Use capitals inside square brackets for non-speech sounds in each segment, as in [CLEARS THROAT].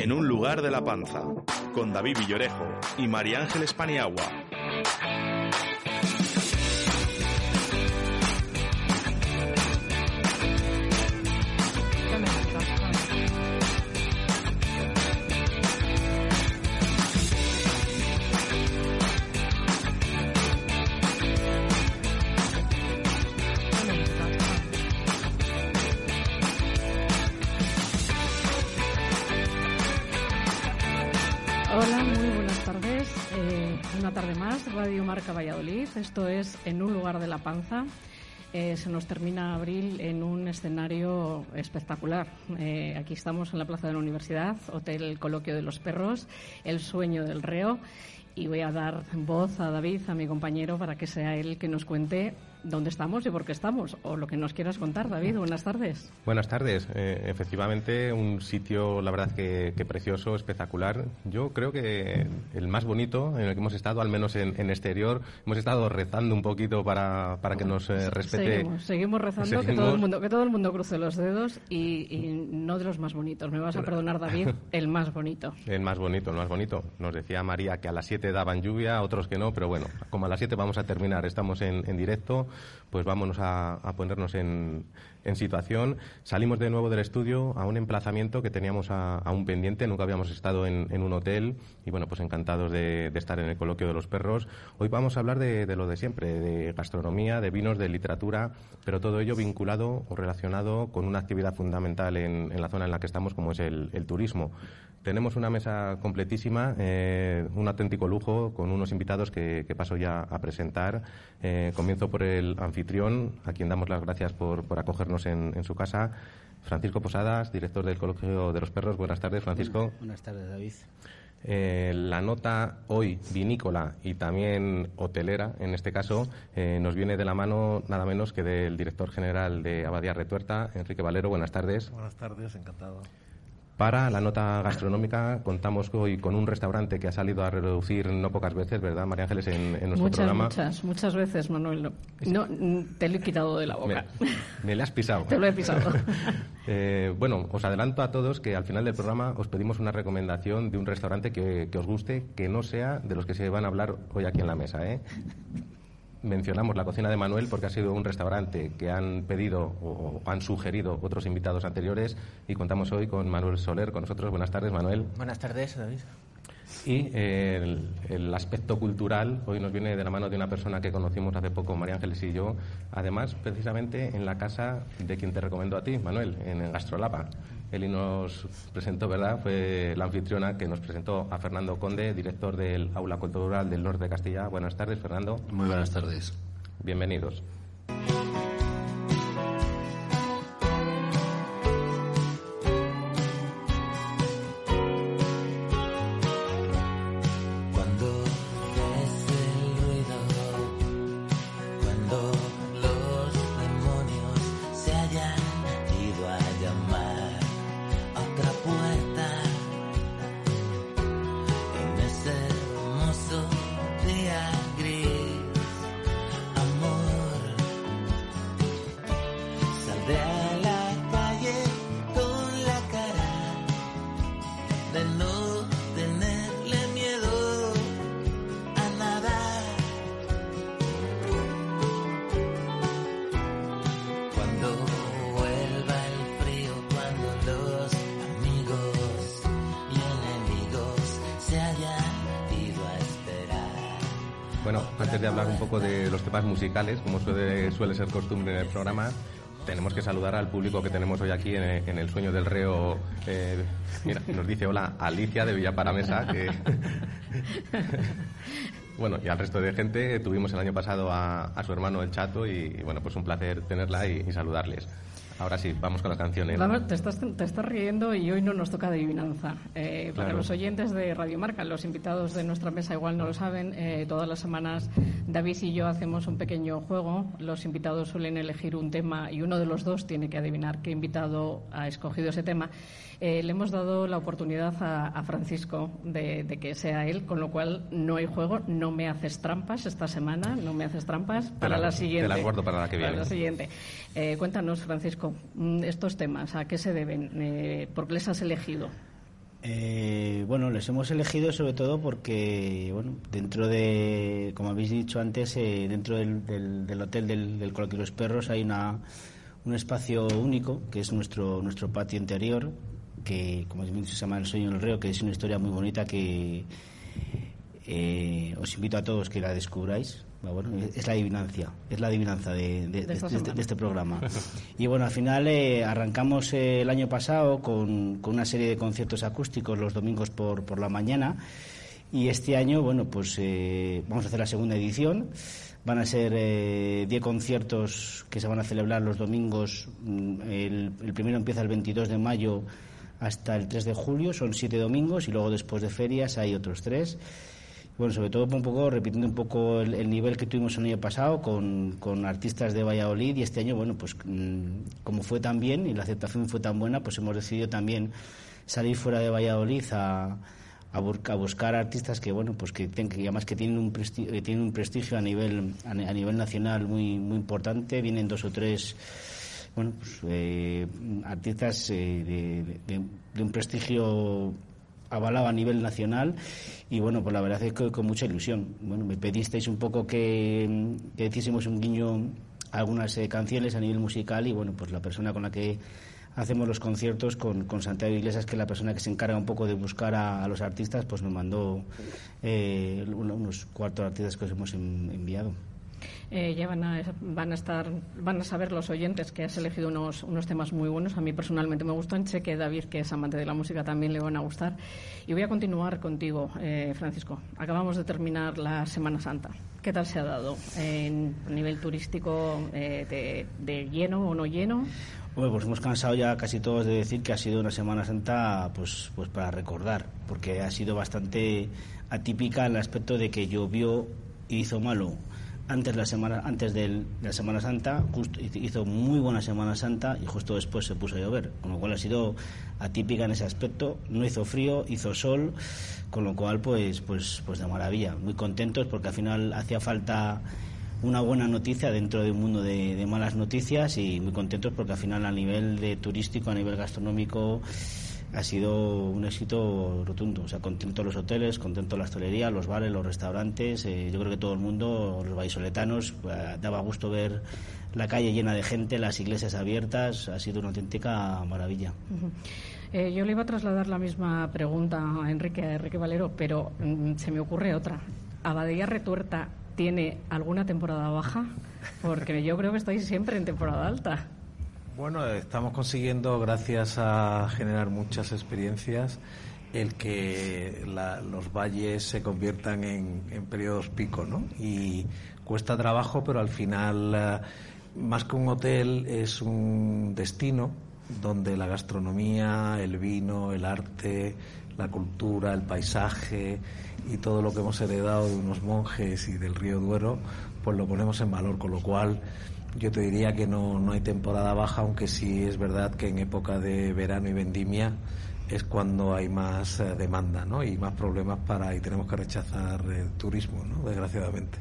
En un lugar de la panza, con David Villorejo y María Ángeles Paniagua. Una tarde más, Radio Marca Valladolid. Esto es En un lugar de la panza. Eh, se nos termina abril en un escenario espectacular. Eh, aquí estamos en la Plaza de la Universidad, Hotel Coloquio de los Perros, El Sueño del Reo. Y voy a dar voz a David, a mi compañero, para que sea él que nos cuente dónde estamos y por qué estamos, o lo que nos quieras contar, David. Buenas tardes. Buenas tardes. Eh, efectivamente, un sitio, la verdad, que, que precioso, espectacular. Yo creo que el más bonito en el que hemos estado, al menos en, en exterior, hemos estado rezando un poquito para, para que nos eh, respete. Seguimos, seguimos rezando Que, todo el mundo, que todo el mundo cruce los dedos y, y no de los más bonitos. Me vas a perdonar, David, [LAUGHS] el más bonito. El más bonito, el más bonito. Nos decía María que a las 7 daban lluvia, otros que no, pero bueno, como a las 7 vamos a terminar, estamos en, en directo, pues vámonos a, ponernos en, situación. Salimos de nuevo del estudio a un emplazamiento que teníamos a, un pendiente, nunca habíamos estado en, un hotel y bueno, pues encantados de, estar en el coloquio de los perros. Hoy vamos a hablar de, lo de siempre, de gastronomía, de vinos, de literatura, pero todo ello vinculado o relacionado con una actividad fundamental en, la zona en la que estamos, como es el turismo. Tenemos una mesa completísima, eh, un auténtico lujo, con unos invitados que, que paso ya a presentar. Eh, comienzo por el anfitrión, a quien damos las gracias por, por acogernos en, en su casa. Francisco Posadas, director del Colegio de los Perros. Buenas tardes, Francisco. Buenas tardes, David. Eh, la nota hoy vinícola y también hotelera, en este caso, eh, nos viene de la mano nada menos que del director general de Abadía Retuerta, Enrique Valero. Buenas tardes. Buenas tardes, encantado. Para la nota gastronómica contamos hoy con un restaurante que ha salido a reducir no pocas veces, ¿verdad, María Ángeles, en, en nuestro Muchas, programa? muchas, muchas veces, Manuel. No, no, te lo he quitado de la Me, boca. me le has pisado. Te lo he pisado. [LAUGHS] Eh, bueno, os adelanto a todos que al final del programa os pedimos una recomendación de un restaurante que, que os guste, que no sea de los que se van a hablar hoy aquí en la mesa. ¿eh? Mencionamos la cocina de Manuel porque ha sido un restaurante que han pedido o han sugerido otros invitados anteriores y contamos hoy con Manuel Soler con nosotros. Buenas tardes, Manuel. Buenas tardes, David. Y eh, el, el aspecto cultural hoy nos viene de la mano de una persona que conocimos hace poco, María Ángeles y yo, además precisamente en la casa de quien te recomiendo a ti, Manuel, en el Gastrolapa. Él y nos presentó, ¿verdad? Fue la anfitriona que nos presentó a Fernando Conde, director del Aula Cultural del Norte de Castilla. Buenas tardes, Fernando. Muy buenas tardes. Bienvenidos. Musicales, como suele, suele ser costumbre en el programa, tenemos que saludar al público que tenemos hoy aquí en, el sueño del reo. Eh, mira, nos dice hola Alicia de Villaparamesa. Que [LAUGHS] bueno, y al resto de gente tuvimos el año pasado a, su hermano el Chato y, bueno, pues un placer tenerla y saludarles. Ahora sí, vamos con la canción. te, estás, te estás riendo y hoy no nos toca adivinanza. Eh, para los oyentes de Radio Marca, los invitados de nuestra mesa igual no lo saben, eh, todas las semanas David y yo hacemos un pequeño juego. Los invitados suelen elegir un tema y uno de los dos tiene que adivinar qué invitado ha escogido ese tema. Eh, le hemos dado la oportunidad a, Francisco de, que sea él, con lo cual no hay juego, no me haces trampas esta semana, no me haces trampas para la, siguiente. Te acuerdo para la que viene. Para la siguiente. Eh, cuéntanos, Francisco, mm, estos temas, ¿a qué se deben? Eh, ¿Por qué les has elegido? bueno, les hemos elegido sobre todo porque, bueno, dentro de, como habéis dicho antes, dentro del, del, hotel del, del Coloquio de los Perros hay una, un espacio único que es nuestro, nuestro patio interior, que como se llama El sueño del reo, que es una historia muy bonita que eh, os invito a todos que la descubráis. Es la adivinancia, es la adivinanza de, este, este, programa. [LAUGHS] Y bueno, al final eh, arrancamos el año pasado con, con, una serie de conciertos acústicos los domingos por, por la mañana y este año, bueno, pues eh, vamos a hacer la segunda edición. Van a ser 10 conciertos que se van a celebrar los domingos. Mm, el, el primero empieza el 22 de mayo hasta el 3 de julio, son siete domingos y luego después de ferias hay otros tres. Bueno, sobre todo un poco repitiendo un poco el, nivel que tuvimos el año pasado con, con, artistas de Valladolid y este año, bueno, pues mm, como fue tan bien y la aceptación fue tan buena, pues hemos decidido también salir fuera de Valladolid a, a, buscar artistas que, bueno, pues que, que además que tienen un prestigio, tienen un prestigio a nivel, a, nivel nacional muy, muy importante, vienen dos o tres bueno, pues, eh, artistas eh, de, un prestigio avalado a nivel nacional y bueno, pues la verdad es que con mucha ilusión. Bueno, me pedisteis un poco que, que hiciésemos un guiño a algunas eh, canciones a nivel musical y bueno, pues la persona con la que hacemos los conciertos con, con, Santiago Iglesias, que es la persona que se encarga un poco de buscar a, los artistas, pues nos mandó unos cuatro artistas que os hemos enviado. Eh, ya van a, van a estar, van a saber los oyentes que has elegido unos, unos temas muy buenos. A mí personalmente me gustan. Sé que David, que es amante de la música, también le van a gustar. Y voy a continuar contigo, eh, Francisco. Acabamos de terminar la Semana Santa. ¿Qué tal se ha dado en nivel turístico eh, de, lleno o no lleno? Bueno, pues hemos cansado ya casi todos de decir que ha sido una Semana Santa pues, pues para recordar, porque ha sido bastante atípica en el aspecto de que llovió y hizo malo antes la semana antes de la Semana Santa justo hizo muy buena Semana Santa y justo después se puso a llover con lo cual ha sido atípica en ese aspecto. No hizo frío hizo sol con lo cual pues pues pues de maravilla. Muy contentos porque al final hacía falta una buena noticia dentro de un mundo de, de malas noticias y muy contentos porque al final a nivel de turístico a nivel gastronómico ha sido un éxito rotundo. O sea, contento los hoteles, contento la hostelería, los bares, los restaurantes. Eh, yo creo que todo el mundo, los vallisoletanos, eh, daba gusto ver la calle llena de gente, las iglesias abiertas. Ha sido una auténtica maravilla. Eh, yo le iba a trasladar la misma pregunta a Enrique, a Enrique Valero, pero mm, se me ocurre otra. ¿Abadía Retuerta tiene alguna temporada baja? Porque yo creo que estáis siempre en temporada alta. Bueno, estamos consiguiendo, gracias a generar muchas experiencias, el que los valles se conviertan en, periodos pico, ¿no? Y cuesta trabajo, pero al final, eh, más que un hotel, es un destino donde la gastronomía, el vino, el arte, la cultura, el paisaje y todo lo que hemos heredado de unos monjes y del río Duero, pues lo ponemos en valor, con lo cual yo te diría que no, no hay temporada baja, aunque sí es verdad que en época de verano y vendimia es cuando hay más eh, demanda ¿no? y más problemas para y tenemos que rechazar el turismo, ¿no? desgraciadamente.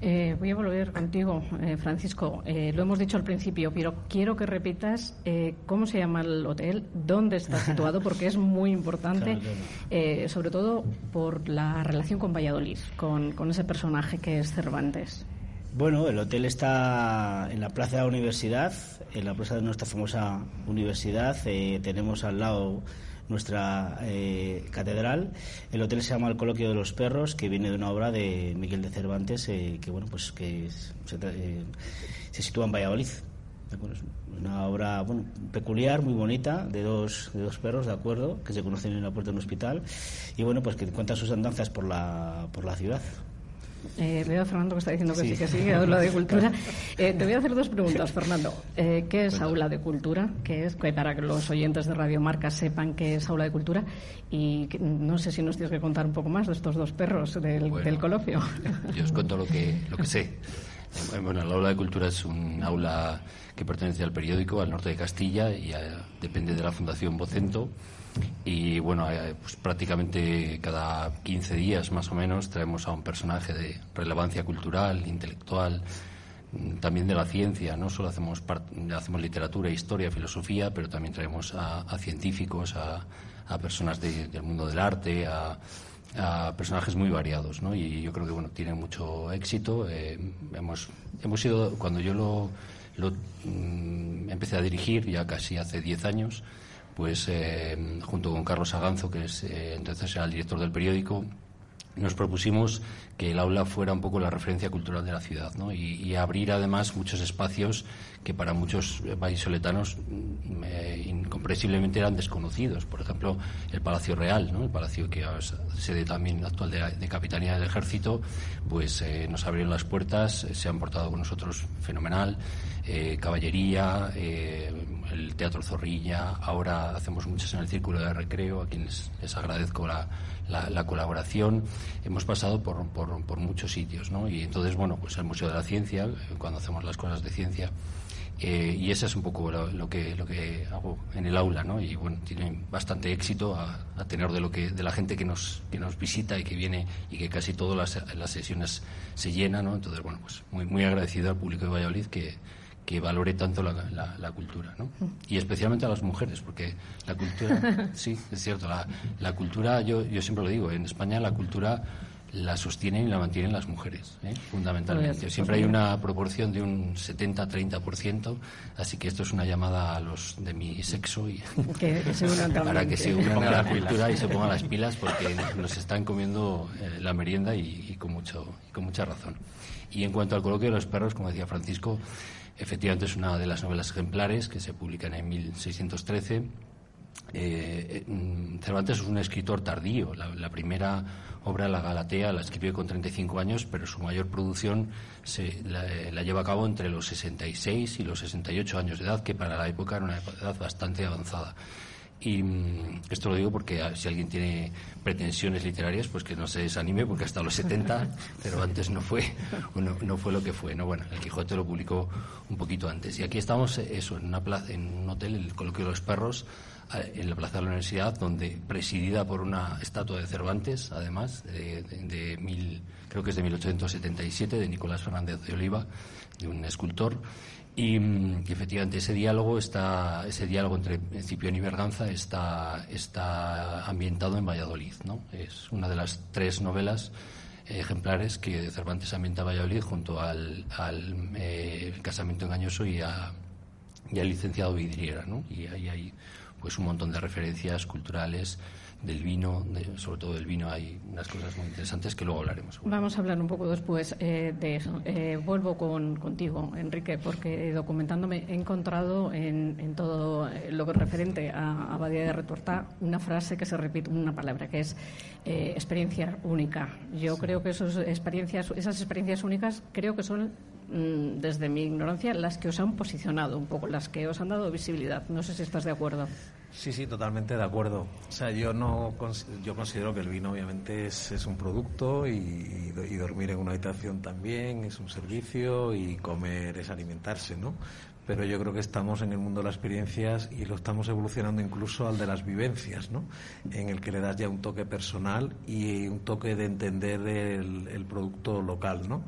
Eh, voy a volver contigo, eh, Francisco. lo hemos dicho al principio, pero quiero que repitas cómo se llama el hotel, dónde está [LAUGHS] situado, porque es muy importante, sobre todo por la relación con Valladolid, con, con ese personaje que es Cervantes. Bueno, el hotel está en la plaza de la universidad, en la plaza de nuestra famosa universidad. Eh, tenemos al lado nuestra eh, catedral. El hotel se llama El Coloquio de los Perros, que viene de una obra de Miguel de Cervantes, eh, que bueno, pues que se, eh, se sitúa en Valladolid. una obra bueno, peculiar, muy bonita, de dos, de dos perros, de acuerdo, que se conocen en la puerta de un hospital, y bueno, pues que cuentan sus andanzas por la, por la ciudad. Eh, veo a Fernando que está diciendo que sí, que sí, aula de cultura. [LAUGHS] Eh, te voy a hacer dos preguntas, Fernando. Eh, ¿Qué es aula de cultura? ¿Qué es? Que Para que los oyentes de Radio Marca sepan qué es aula de cultura. Y no sé si nos tienes que contar un poco más de estos dos perros del, Bueno. del coloquio. Yo os cuento lo que, lo que sé. Eh, Bueno, el aula de cultura es un aula que pertenece al periódico, al norte de Castilla, y eh, depende de la Fundación Vocento. Y bueno, eh, pues prácticamente cada 15 días más o menos traemos a un personaje de relevancia cultural, intelectual, mm, también de la ciencia. No solo hacemos, hacemos literatura, historia, filosofía, pero también traemos a, científicos, a, a personas de- del mundo del arte, a, a personajes muy variados, ¿no? Y yo creo que bueno tiene mucho éxito. Eh, hemos hemos sido cuando yo lo, lo, mm, empecé a dirigir ya casi hace 10 años, pues eh, junto con Carlos Aganzo, que es eh, entonces era el director del periódico, nos propusimos que el aula fuera un poco la referencia cultural de la ciudad ¿no? y, abrir además muchos espacios que para muchos vallisoletanos mm, eh, incomprensiblemente eran desconocidos. Por ejemplo, el Palacio Real, ¿no? el palacio que es sede también actual de, de Capitanía del Ejército, pues eh, nos abrieron las puertas, se han portado con nosotros fenomenal. caballería, el Teatro Zorrilla, ahora hacemos muchas en el Círculo de Recreo, a quienes les agradezco la, la- la colaboración. Hemos pasado por, por- muchos sitios, ¿no? Y entonces, bueno, pues el Museo de la Ciencia, eh, cuando hacemos las cosas de ciencia, eh, y ese es un poco lo, que lo que hago en el aula, ¿no? Y bueno, tiene bastante éxito a, tenor de lo que de la gente que nos que nos visita y que viene y que casi todas las, las sesiones se llenan, ¿no? Entonces bueno, pues muy muy agradecido al público de Valladolid que que valore tanto la, la- la cultura, ¿no? Y especialmente a las mujeres, porque la cultura, [LAUGHS] sí, es cierto, la, la cultura, yo, yo siempre lo digo, en España la cultura la sostienen y la mantienen las mujeres, ¿eh? fundamentalmente. Siempre hay una proporción de un 70-30%, así que esto es una llamada a los de mi sexo y [LAUGHS] Que- se [LAUGHS] para que se unan a la cultura y se pongan las pilas porque nos están comiendo eh, la merienda y, y con mucho y con mucha razón. Y en cuanto al coloquio de los perros, como decía Francisco, efectivamente es una de las novelas ejemplares que se publican en 1613. Eh, eh, mm, Cervantes es un escritor tardío. La, primera obra, La Galatea, la escribió con 35 años, pero su mayor producción se, la, eh, la lleva a cabo entre los 66 y los 68 años de edad, que para la época era una edad bastante avanzada. Y mm, esto lo digo porque ah, si alguien tiene pretensiones literarias, pues que no se desanime, porque hasta los 70, [LAUGHS] pero antes no fue, no, no fue lo que fue. ¿no? Bueno, el Quijote lo publicó un poquito antes. Y aquí estamos, eh, eso, en, una plaza, en un hotel, el Coloquio de los Perros, eh, en la Plaza de la Universidad, donde presidida por una estatua de Cervantes, además, de, de- de mil, creo que es de 1877, de Nicolás Fernández de Oliva, de un escultor. Y, mm, y efectivamente ese diálogo está, ese diálogo entre Cipión y Berganza está, está ambientado en Valladolid, ¿no? Es una de las tres novelas eh, ejemplares que Cervantes ambienta en Valladolid junto al, al, eh, casamiento engañoso y, a, y al licenciado Vidriera, ¿no? Y ahí hay pues un montón de referencias culturales del vino, de- sobre todo del vino hay unas cosas muy interesantes que luego hablaremos. Vamos a hablar un poco después eh, de eso. Eh, vuelvo con, contigo, Enrique, porque documentándome he encontrado en, en todo eh, lo que referente a Abadía de Retuerta una frase que se repite, una palabra que es eh, experiencia única. Yo creo que esos experiencias, esas experiencias únicas creo que son, desde mi ignorancia, las que os han posicionado un poco, las que os han dado visibilidad. No sé si estás de acuerdo. Sí, sí, totalmente de acuerdo. O sea, yo no yo considero que el vino obviamente es, es un producto y, y do- y dormir en una habitación también es un servicio y comer es alimentarse, ¿no? Pero yo creo que estamos en el mundo de las experiencias y lo estamos evolucionando incluso al de las vivencias, ¿no? En el que le das ya un toque personal y un toque de entender el producto local, ¿no?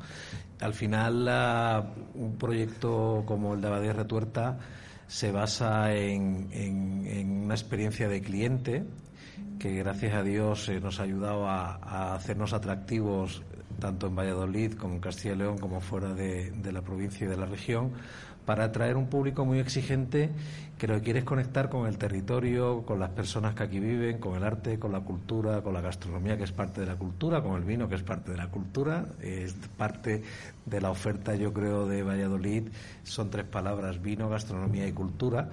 Al final, un proyecto como el de Abadía Retuerta se basa en, una experiencia de cliente que gracias a Dios eh, nos ha ayudado a, hacernos atractivos tanto en Valladolid como en Castilla y León como fuera de la provincia y de la región para atraer un público muy exigente que lo que quiere conectar con el territorio, con las personas que aquí viven, con el arte, con la cultura, con la gastronomía que es parte de la cultura, con el vino que es parte de la cultura, es parte de la oferta yo creo de Valladolid, son tres palabras, vino, gastronomía y cultura.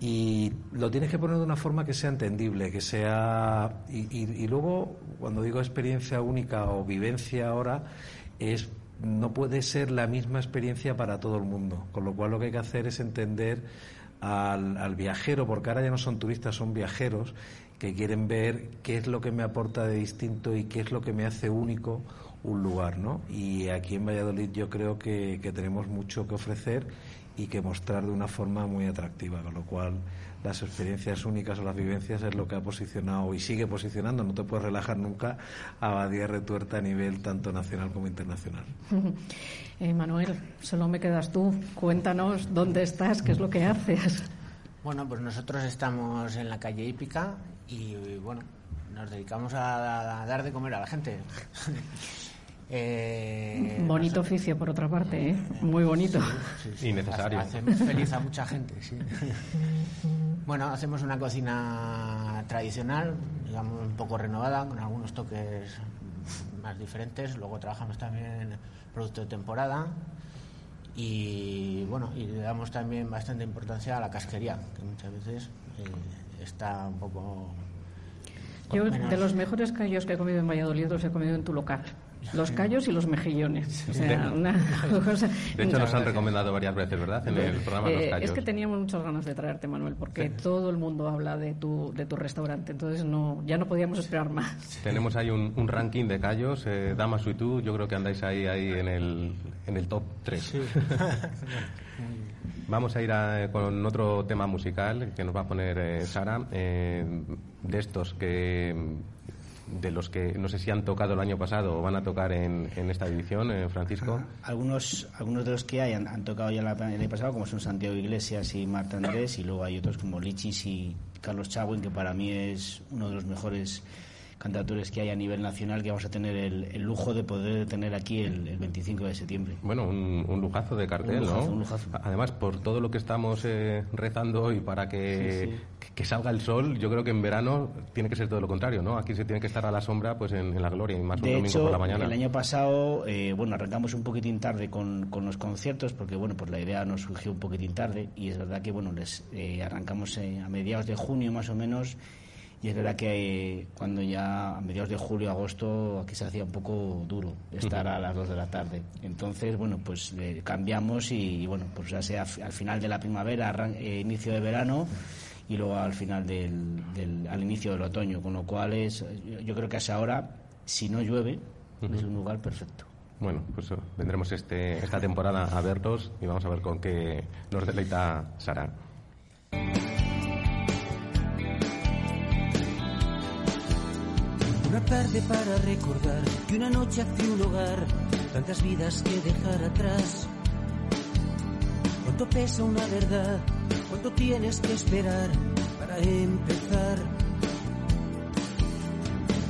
Y lo tienes que poner de una forma que sea entendible, que sea y, y luego cuando digo experiencia única o vivencia ahora es no puede ser la misma experiencia para todo el mundo. Con lo cual lo que hay que hacer es entender al, viajero, porque ahora ya no son turistas, son viajeros que quieren ver qué es lo que me aporta de distinto y qué es lo que me hace único un lugar, ¿no? Y aquí en Valladolid yo creo que tenemos mucho que ofrecer y que mostrar de una forma muy atractiva, con lo cual las experiencias únicas o las vivencias es lo que ha posicionado y sigue posicionando. No te puedes relajar nunca a Badía Retuerta a nivel tanto nacional como internacional. [LAUGHS] Eh, Manuel, solo me quedas tú. Cuéntanos dónde estás, qué es lo que haces. Bueno, pues nosotros estamos en la calle Hípica y, bueno, nos dedicamos a dar de comer a la gente. [LAUGHS] Eh, bonito oficio, por otra parte, ¿eh? muy bonito. y necesario. Hace, feliz a mucha gente, sí. [LAUGHS] bueno, hacemos una cocina tradicional, digamos, un poco renovada, con algunos toques más diferentes. Luego trabajamos también producto de temporada. Y bueno, y le damos también bastante importancia a la casquería, que muchas veces eh, está un poco. Yo, de los mejores callos que he comido en Valladolid, los he comido en tu local. Los callos y los mejillones. [LAUGHS] de, hecho, nos han recomendado varias veces, ¿verdad? En el programa Los eh, Callos. Es que teníamos muchas ganas de traerte, Manuel, porque todo el mundo habla de tu, de tu restaurante. Entonces, no ya no podíamos esperar más. Tenemos ahí un, ranking de callos. Eh, Damaso y tú, yo creo que andáis ahí, ahí en, el, en el top 3. [LAUGHS] Vamos a ir con otro tema musical que nos va a poner eh, Sara, de estos que de los que no sé si han tocado el año pasado o van a tocar en, en esta edición, eh, Francisco? Algunos, algunos de los que hay han, tocado ya el año pasado, como son Santiago Iglesias y Marta Andrés, y luego hay otros como Lichis y Carlos Chagüen, que para mí es uno de los mejores cantautores que hay a nivel nacional que vamos a tener el, lujo de poder tener aquí el, 25 de septiembre. Bueno, un, lujazo de cartel, ¿no? Además, por todo lo que estamos eh, rezando hoy para que, que, salga el sol, yo creo que en verano tiene que ser todo lo contrario, ¿no? Aquí se tiene que estar a la sombra pues en, la gloria y más un domingo por la mañana. el año pasado, eh, bueno, arrancamos un poquitín tarde con, con, los conciertos porque, bueno, pues la idea nos surgió un poquitín tarde y es verdad que, bueno, les eh, arrancamos a mediados de junio más o menos y es verdad que eh, cuando ya a mediados de julio, agosto, aquí se hacía un poco duro estar a las 2 de la tarde. Entonces, bueno, pues eh, cambiamos y, bueno, pues ya sea al final de la primavera, eh, inicio de verano y luego al final del, al inicio del otoño. Con lo cual es, yo creo que hasta ahora, si no llueve, es un lugar perfecto. Bueno, pues vendremos este, esta temporada a verlos y vamos a ver con qué nos deleita Sara. Tarde para recordar que una noche hace un hogar, tantas vidas que dejar atrás. ¿Cuánto pesa una verdad? ¿Cuánto tienes que esperar para empezar?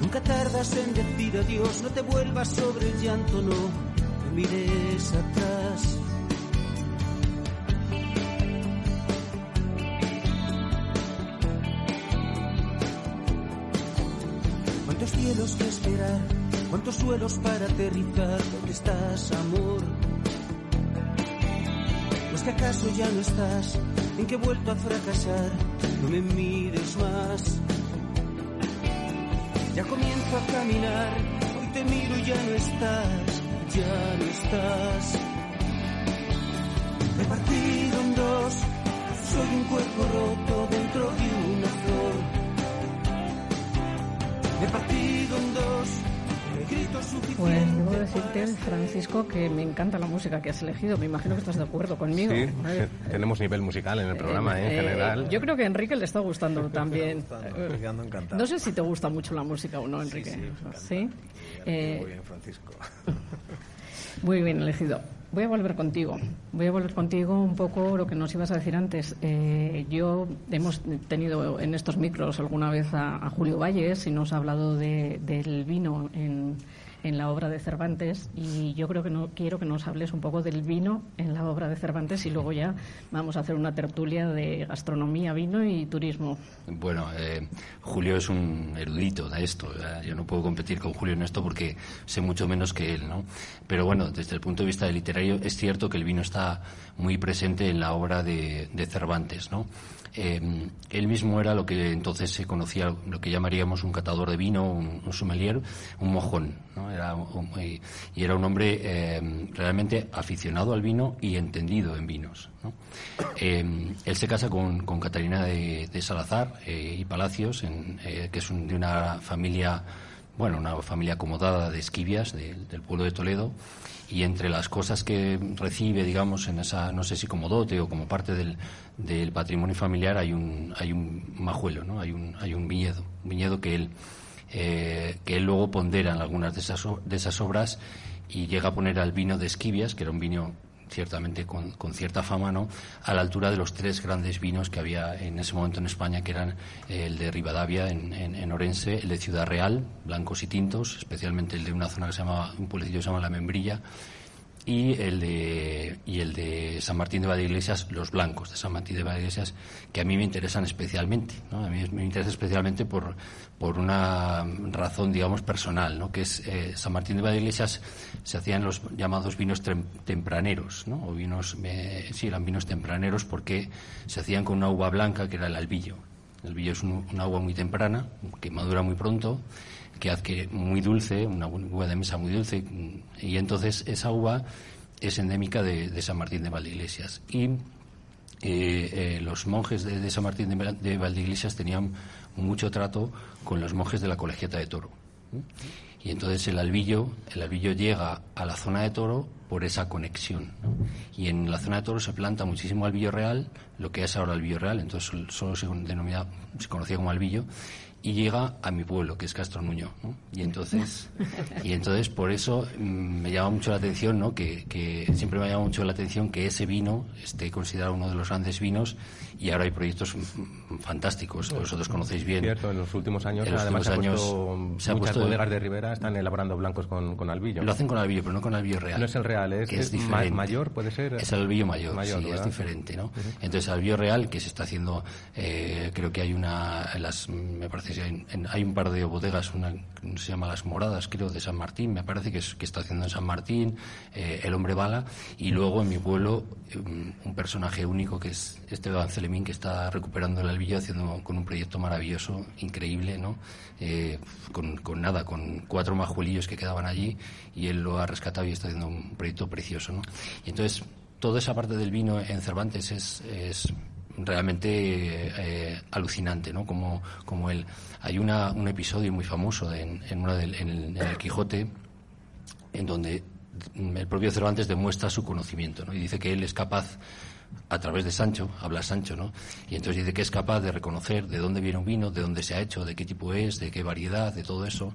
Nunca tardas en decir adiós, no te vuelvas sobre el llanto, no, no mires atrás. Cielos que esperar, cuántos suelos para aterrizar, ¿dónde estás, amor? ¿No que acaso ya no estás? ¿En que he vuelto a fracasar? No me mires más. Ya comienzo a caminar, hoy te miro y ya no estás, ya no estás. Me he partido en dos, soy un cuerpo roto dentro de una pues debo decirte, Francisco, que me encanta la música que has elegido. Me imagino que estás de acuerdo conmigo. Sí, [LAUGHS] tenemos nivel musical en el programa, ¿eh? en eh, general. Yo creo que a Enrique le está gustando [LAUGHS] también. no sé si te gusta mucho la música o no, Enrique. Sí, muy bien, Francisco. [LAUGHS] Muy bien elegido. Voy a volver contigo. Voy a volver contigo un poco lo que nos ibas a decir antes. Eh, yo hemos tenido en estos micros alguna vez a, Julio Valles y nos ha hablado del vino en, en la obra de Cervantes y yo creo que no quiero que nos hables un poco del vino en la obra de Cervantes y luego ya vamos a hacer una tertulia de gastronomía, vino y turismo. Bueno, eh, Julio es un erudito de esto. Yo no puedo competir con Julio en esto porque sé mucho menos que él, ¿no? Pero bueno, desde el punto de vista literario es cierto que el vino está muy presente en la obra de, de Cervantes, ¿no? Eh, él mismo era lo que entonces se conocía, lo que llamaríamos un catador de vino, un, sommelier, un mojón. Era y, era un hombre eh, realmente aficionado al vino y entendido en vinos. Eh, él se casa con, con Catalina de, Salazar y Palacios, que es de una familia, bueno, una familia acomodada de Esquivias, del pueblo de Toledo y entre las cosas que recibe, digamos, en esa, no sé si como dote o como parte del, del patrimonio familiar, hay un, hay un majuelo, ¿no? Hay un, hay un viñedo, un viñedo que él, eh, que él luego pondera en algunas de esas, de esas obras y llega a poner al vino de Esquivias, que era un vino ciertamente con, cierta fama, ¿no? a la altura de los tres grandes vinos que había en ese momento en España, que eran el de Rivadavia en, en, Orense, el de Ciudad Real, blancos y tintos, especialmente el de una zona que se llama, un pueblecillo que se llama La Membrilla, y el de y el de San Martín de Valdeiglesias, los blancos de San Martín de Valdeiglesias, que a mí me interesan especialmente, ¿no? A mí me interesa especialmente por, por una razón, digamos, personal, ¿no? Que es eh, San Martín de Valdeiglesias se hacían los llamados vinos tempraneros, ¿no? O vinos, eh, sí, eran vinos tempraneros porque se hacían con una uva blanca que era el albillo. El albillo es una uva muy temprana, que madura muy pronto que hace muy dulce, una uva de mesa muy dulce, y entonces esa uva es endémica de, San Martín de Valdeiglesias. Y eh, eh, los monjes de, San Martín de, Valdeiglesias tenían mucho trato con los monjes de la colegiata de Toro. Y entonces el albillo, el albillo llega a la zona de Toro por esa conexión. Y en la zona de Toro se planta muchísimo albillo real, lo que es ahora albillo real, entonces solo se, denomina, se conocía como albillo, y llega a mi pueblo, que es Castro Nuño. Y entonces, [LAUGHS] y entonces por eso mm, me llama mucho la atención, ¿no? Que, que, siempre me ha llamado mucho la atención que ese vino esté considerado uno de los grandes vinos y ahora hay proyectos fantásticos, vosotros conocéis bien. Cierto, en los últimos años, además se, años, se muchas bodegas de Ribera están elaborando blancos con, con, albillo. Lo hacen con albillo, pero no con albillo real. No es el real, es, es, mayor, puede ser. Es el albillo mayor, mayor sí, es diferente, ¿no? Entonces, albillo real, que se está haciendo, eh, creo que hay una, las, me parece hay, un par de bodegas, una se llama Las Moradas, creo, de San Martín, me parece que, es, que está haciendo en San Martín, eh, El Hombre Bala, y luego en mi pueblo un, un personaje único que es Esteban Celemín, que está recuperando el albillo haciendo con un proyecto maravilloso, increíble, ¿no? Eh, con, nada, con cuatro majuelillos que quedaban allí, y él lo ha rescatado y está haciendo un proyecto precioso, ¿no? Y entonces, toda esa parte del vino en Cervantes es, es realmente eh, alucinante, ¿no? Como, como el, hay una, un episodio muy famoso en, en, una del, en, el, Quijote en donde el propio Cervantes demuestra su conocimiento, ¿no? Y dice que él es capaz a través de Sancho, habla Sancho, ¿no? Y entonces dice que es capaz de reconocer de dónde viene un vino, de dónde se ha hecho, de qué tipo es, de qué variedad, de todo eso,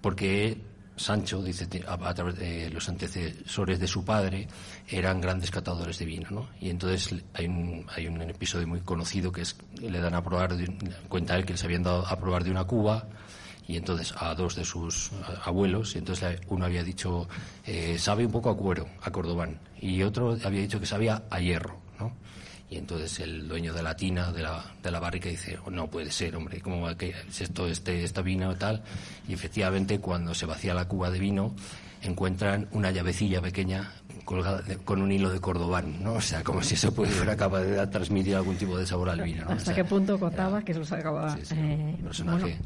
porque Sancho, dice, a, través de los antecesores de su padre, eran grandes catadores de vino, ¿no? Y entonces hay un, hay un episodio muy conocido que es, le dan a probar, cuenta él que les habían dado a probar de una cuba, y entonces a dos de sus abuelos, y entonces uno había dicho, eh, sabe un poco a cuero, a cordobán, y otro había dicho que sabía a hierro, ¿no? Y entonces el dueño de la tina, de la, de la barrica, dice, oh, no puede ser, hombre, ¿cómo va que esto, este, esta vino tal? Y efectivamente, cuando se vacía la cuba de vino, encuentran una llavecilla pequeña colgada con un hilo de cordobán, ¿no? O sea, como si eso pudiera [LAUGHS] capaz de transmitir algún tipo de sabor al vino, ¿no? ¿Hasta qué punto contaba que eso se acababa? Sí, eh, personaje...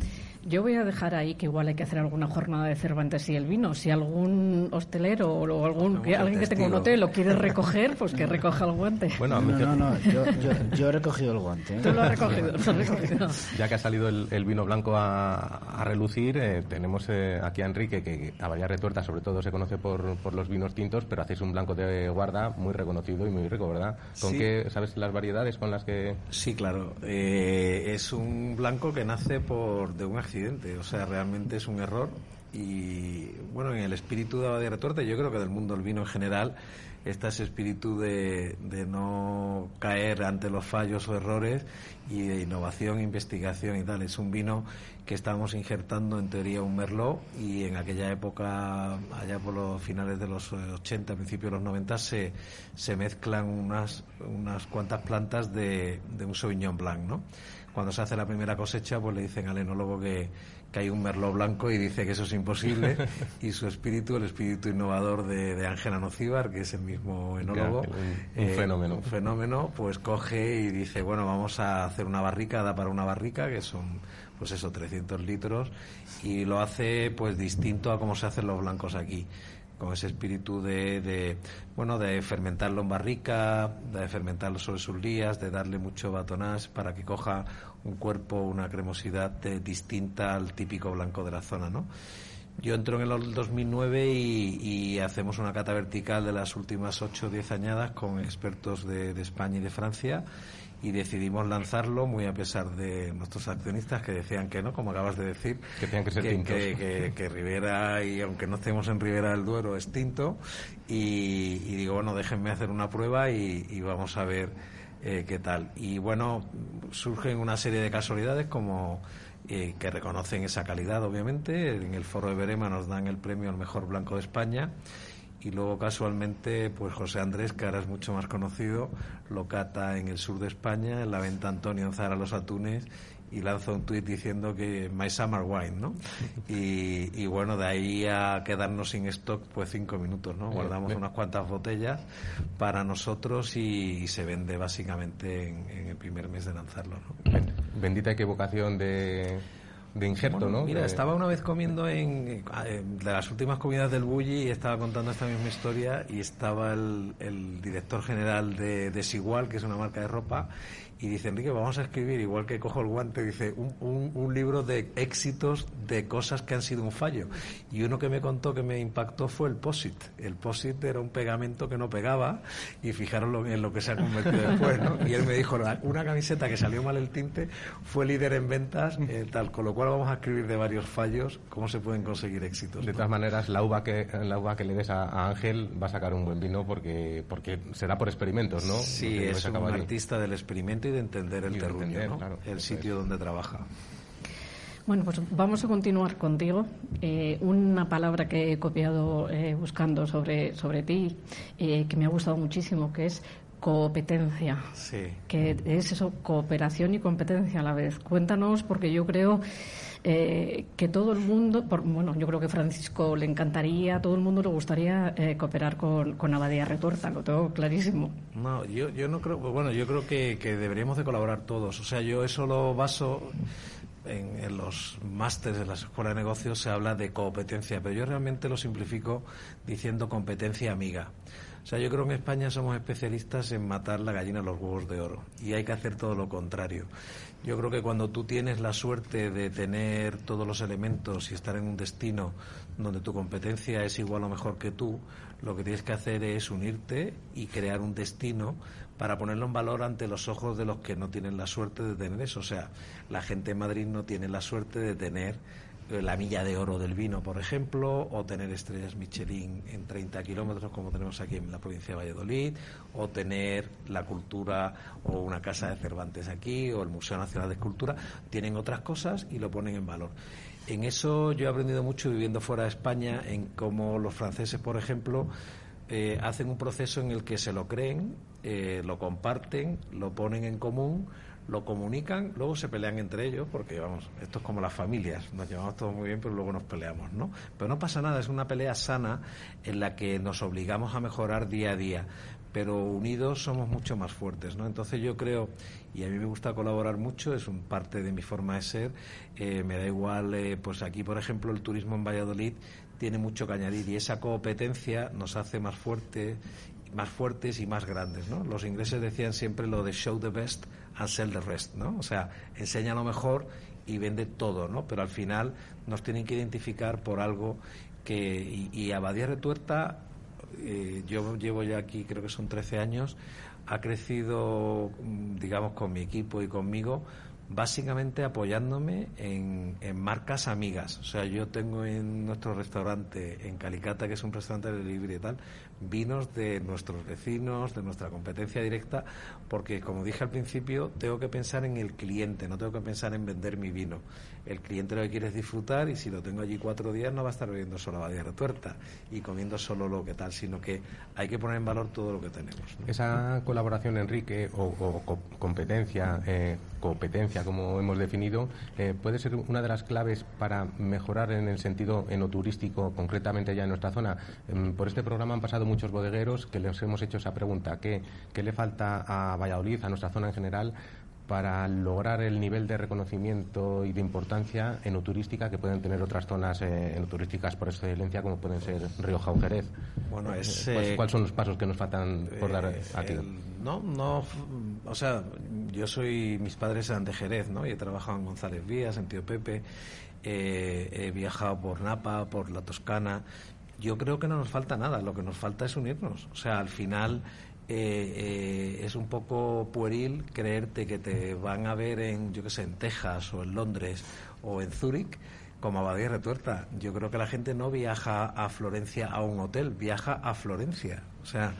Yo voy a dejar ahí que igual hay que hacer alguna jornada de Cervantes y el vino. Si algún hostelero o algún que, alguien que tenga un hotel lo quiere recoger, pues que [LAUGHS] recoja el guante. Bueno, no, no, no, yo, yo, he recogido el guante. ¿eh? Tú lo has recogido, recogido. [LAUGHS] Ya que ha salido el, vino blanco a, a relucir, eh, tenemos eh, aquí a Enrique, que a Bahía Retuerta sobre todo se conoce por, por los vinos tintos, pero hacéis un blanco de guarda muy reconocido y muy rico, ¿verdad? ¿Con qué, sabes las variedades con las que...? Sí, claro. es un blanco que nace por de un accidente, o sea, realmente es un error y bueno, en el espíritu de Retuerta, yo creo que del mundo del vino en general, está ese espíritu de, de no caer ante los fallos o errores y de innovación, investigación y tal. Es un vino que estamos injertando en teoría un merlot y en aquella época, allá por los finales de los 80, principios de los 90, se, mezclan unas, unas cuantas plantas de un Sauvignon Blanc, ¿no? Cuando se hace la primera cosecha, pues le dicen al enólogo que, que hay un merlot blanco y dice que eso es imposible [LAUGHS] y su espíritu, el espíritu innovador de, Ángela Nocíbar, que es el mismo enólogo, Un, un eh, fenómeno. un fenómeno, pues coge y dice, bueno, vamos a hacer una barrica, da para una barrica, que son, pues eso, 300 litros, y lo hace, pues, distinto a cómo se hacen los blancos aquí con ese espíritu de, de, bueno de fermentarlo en barrica, de fermentarlo sobre sus lías, de darle mucho batonage para que coja un cuerpo, una cremosidad de- distinta al típico blanco de la zona, ¿no? Yo entro en el 2009 y, y hacemos una cata vertical de las últimas 8 o 10 añadas con expertos de España y de Francia y decidimos lanzarlo muy a pesar de nuestros accionistas que decían que no, como acabas de decir, Que que ser que, tintos. que- que- que Rivera, y aunque no estemos en Rivera del Duero, es tinto. Y, y digo, bueno, déjenme hacer una prueba y, y vamos a ver eh, qué tal. Y bueno, surgen una serie de casualidades como eh, que reconocen esa calidad, obviamente. En el Foro de Berema nos dan el premio al mejor blanco de España. Y luego casualmente, pues José Andrés, que ahora es mucho más conocido, lo cata en el sur de España, en la venta Antonio en Zara Los Atunes, y lanza un tuit diciendo que My Summer Wine, ¿no? [LAUGHS] Y, y bueno, de ahí a quedarnos sin stock, pues cinco minutos, ¿no? Eh, Guardamos unas cuantas botellas para nosotros y, y se vende básicamente en, en el primer mes de lanzarlo, ¿no? Ben- Bendita equivocación de, de injerto, Bueno, ¿no? Mira, De- estaba una vez comiendo en, en- de las últimas comidas del Bulli y estaba contando esta misma historia y estaba el, el director general de Desigual, que es una marca de ropa, y dice, Enrique, vamos a escribir, igual que cojo el guante, dice, un, un- un libro de éxitos de cosas que han sido un fallo. Y uno que me contó que me impactó fue el POSIT. El POSIT era un pegamento que no pegaba y fijaros lo- en lo que se ha convertido [LAUGHS] después, ¿no? Y él me dijo, "La- una camiseta que salió mal el tinte fue líder en ventas, eh, tal, con lo cual vamos a escribir de varios fallos cómo se pueden conseguir éxitos. De todas maneras, la uva que, la uva que le des a, a Ángel va a sacar un buen vino porque, porque será por experimentos, ¿no? Sí, es un artista del experimento de entender el terruño, entender, ¿no? claro, el sitio donde trabaja. Bueno, pues vamos a continuar contigo. Eh, una palabra que he copiado eh, buscando sobre, sobre ti, eh, que me ha gustado muchísimo, que es competencia. Sí. Que es eso, cooperación y competencia a la vez. Cuéntanos, porque yo creo eh, que todo el mundo, por- bueno, yo creo que Francisco le encantaría, a todo el mundo le gustaría eh, cooperar con, con Abadía Retuerta, lo tengo clarísimo. No, yo, yo no creo, bueno, yo creo que, que deberíamos de colaborar todos. O sea, yo eso lo baso en, en los másteres de la Escuela de Negocios se habla de competencia, pero yo realmente lo simplifico diciendo competencia amiga. O sea, yo creo que en España somos especialistas en matar la gallina a los huevos de oro y hay que hacer todo lo contrario. Yo creo que cuando tú tienes la suerte de tener todos los elementos y estar en un destino donde tu competencia es igual o mejor que tú, lo que tienes que hacer es unirte y crear un destino para ponerlo en valor ante los ojos de los que no tienen la suerte de tener eso. O sea, la gente en Madrid no tiene la suerte de tener la milla de oro del vino, por ejemplo, o tener estrellas Michelin en 30 kilómetros, como tenemos aquí en la provincia de Valladolid, o tener la cultura o una casa de Cervantes aquí, o el Museo Nacional de Escultura. Tienen otras cosas y lo ponen en valor. En eso yo he aprendido mucho viviendo fuera de España, en cómo los franceses, por ejemplo, eh, hacen un proceso en el que se lo creen, eh, lo comparten, lo ponen en común, lo comunican, luego se pelean entre ellos, porque vamos, esto es como las familias, nos llevamos todos muy bien, pero luego nos peleamos, ¿no? Pero no pasa nada, es una pelea sana en la que nos obligamos a mejorar día a día, pero unidos somos mucho más fuertes, ¿no? Entonces yo creo, y a mí me gusta colaborar mucho, es un parte de mi forma de ser, eh, me da igual, eh, pues aquí por ejemplo el turismo en Valladolid tiene mucho que añadir y esa competencia nos hace más fuerte más fuertes y más grandes, ¿no? Los ingleses decían siempre lo de show the best and sell the rest, ¿no? O sea, enseña lo mejor y vende todo, ¿no? Pero al final nos tienen que identificar por algo que y, Abadía Retuerta eh, yo llevo ya aquí creo que son 13 años ha crecido mm, digamos con mi equipo y conmigo básicamente apoyándome en, marcas amigas. O sea, yo tengo en nuestro restaurante en Calicata, que es un restaurante de libre y tal, vinos de nuestros vecinos, de nuestra competencia directa, porque como dije al principio, tengo que pensar en el cliente, no tengo que pensar en vender mi vino. El cliente lo que quiere es disfrutar y si lo tengo allí cuatro días no va a estar bebiendo solo abadía retuerta y comiendo solo lo que tal, sino que hay que poner en valor todo lo que tenemos. Esa colaboración, Enrique, o, competencia, eh, competencia, como hemos definido, eh, puede ser una de las claves para mejorar en el sentido enoturístico, concretamente ya en nuestra zona. Em, por este programa han pasado muchos bodegueros que les hemos hecho esa pregunta. ¿Qué, qué le falta a Valladolid, a nuestra zona en general, para lograr el nivel de reconocimiento y de importancia enoturística que pueden tener otras zonas eh, enoturísticas por excelencia como pueden ser Rioja o Jerez. Bueno, eh, eh, ¿Cuáles son los pasos que nos faltan por dar aquí? no, no, o sea, yo soy, mis padres eran de Jerez, ¿no? Y he trabajado en González Vías, en Tío Pepe, he viajado por Napa, por la Toscana. Yo creo que no nos falta nada, lo que nos falta es unirnos. O sea, al final eh, eh, es un poco pueril creerte que te van a ver en, yo qué sé, en Texas o en Londres o en Zúrich como Abadía Retuerta. Yo creo que la gente no viaja a Florencia a un hotel, viaja a Florencia. O sea,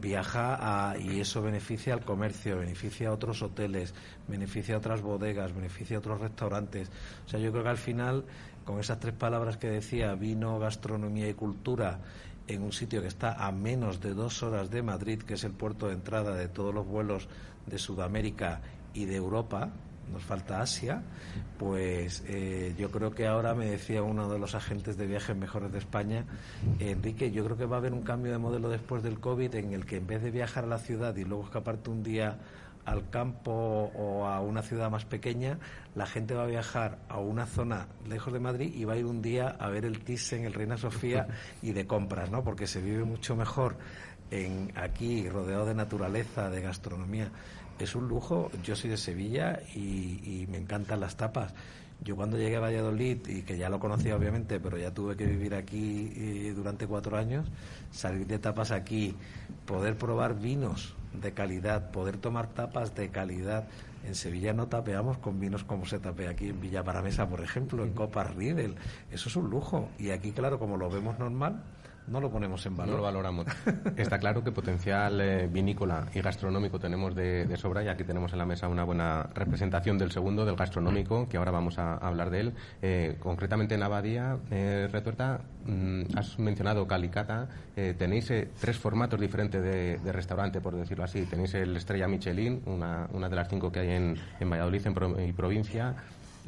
viaja a, y eso beneficia al comercio, beneficia a otros hoteles, beneficia a otras bodegas, beneficia a otros restaurantes. O sea, yo creo que al final, con esas tres palabras que decía, vino, gastronomía y cultura, en un sitio que está a menos de dos horas de Madrid, que es el puerto de entrada de todos los vuelos de Sudamérica y de Europa, nos falta Asia, pues eh, yo creo que ahora me decía uno de los agentes de viajes mejores de España, Enrique, yo creo que va a haber un cambio de modelo después del COVID en el que en vez de viajar a la ciudad y luego escaparte un día al campo o a una ciudad más pequeña, la gente va a viajar a una zona lejos de Madrid y va a ir un día a ver el Thyssen, el Reina Sofía [LAUGHS] y de compras, ¿no? Porque se vive mucho mejor en aquí, rodeado de naturaleza, de gastronomía. Es un lujo. Yo soy de Sevilla y, me encantan las tapas. Yo cuando llegué a Valladolid, y que ya lo conocía obviamente, pero ya tuve que vivir aquí eh, durante cuatro años, salir de tapas aquí, poder probar vinos de calidad, poder tomar tapas de calidad. En Sevilla no tapeamos con vinos como se tapea aquí en Villa Paramesa, por ejemplo, en Copas Riedel. Eso es un lujo. Y aquí, claro, como lo vemos normal, no lo ponemos en valor. No lo valoramos. [LAUGHS] Está claro que potencial eh, vinícola y gastronómico tenemos de, sobra y aquí tenemos en la mesa una buena representación del segundo, del gastronómico, que ahora vamos a, hablar de él. Eh, concretamente en Abadía, eh, Retuerta, mm, has mencionado Calicata. tenéis tres formatos diferentes de, restaurante, por decirlo así. Tenéis el Estrella Michelin, una, una de las cinco que hay en, en Valladolid en y provincia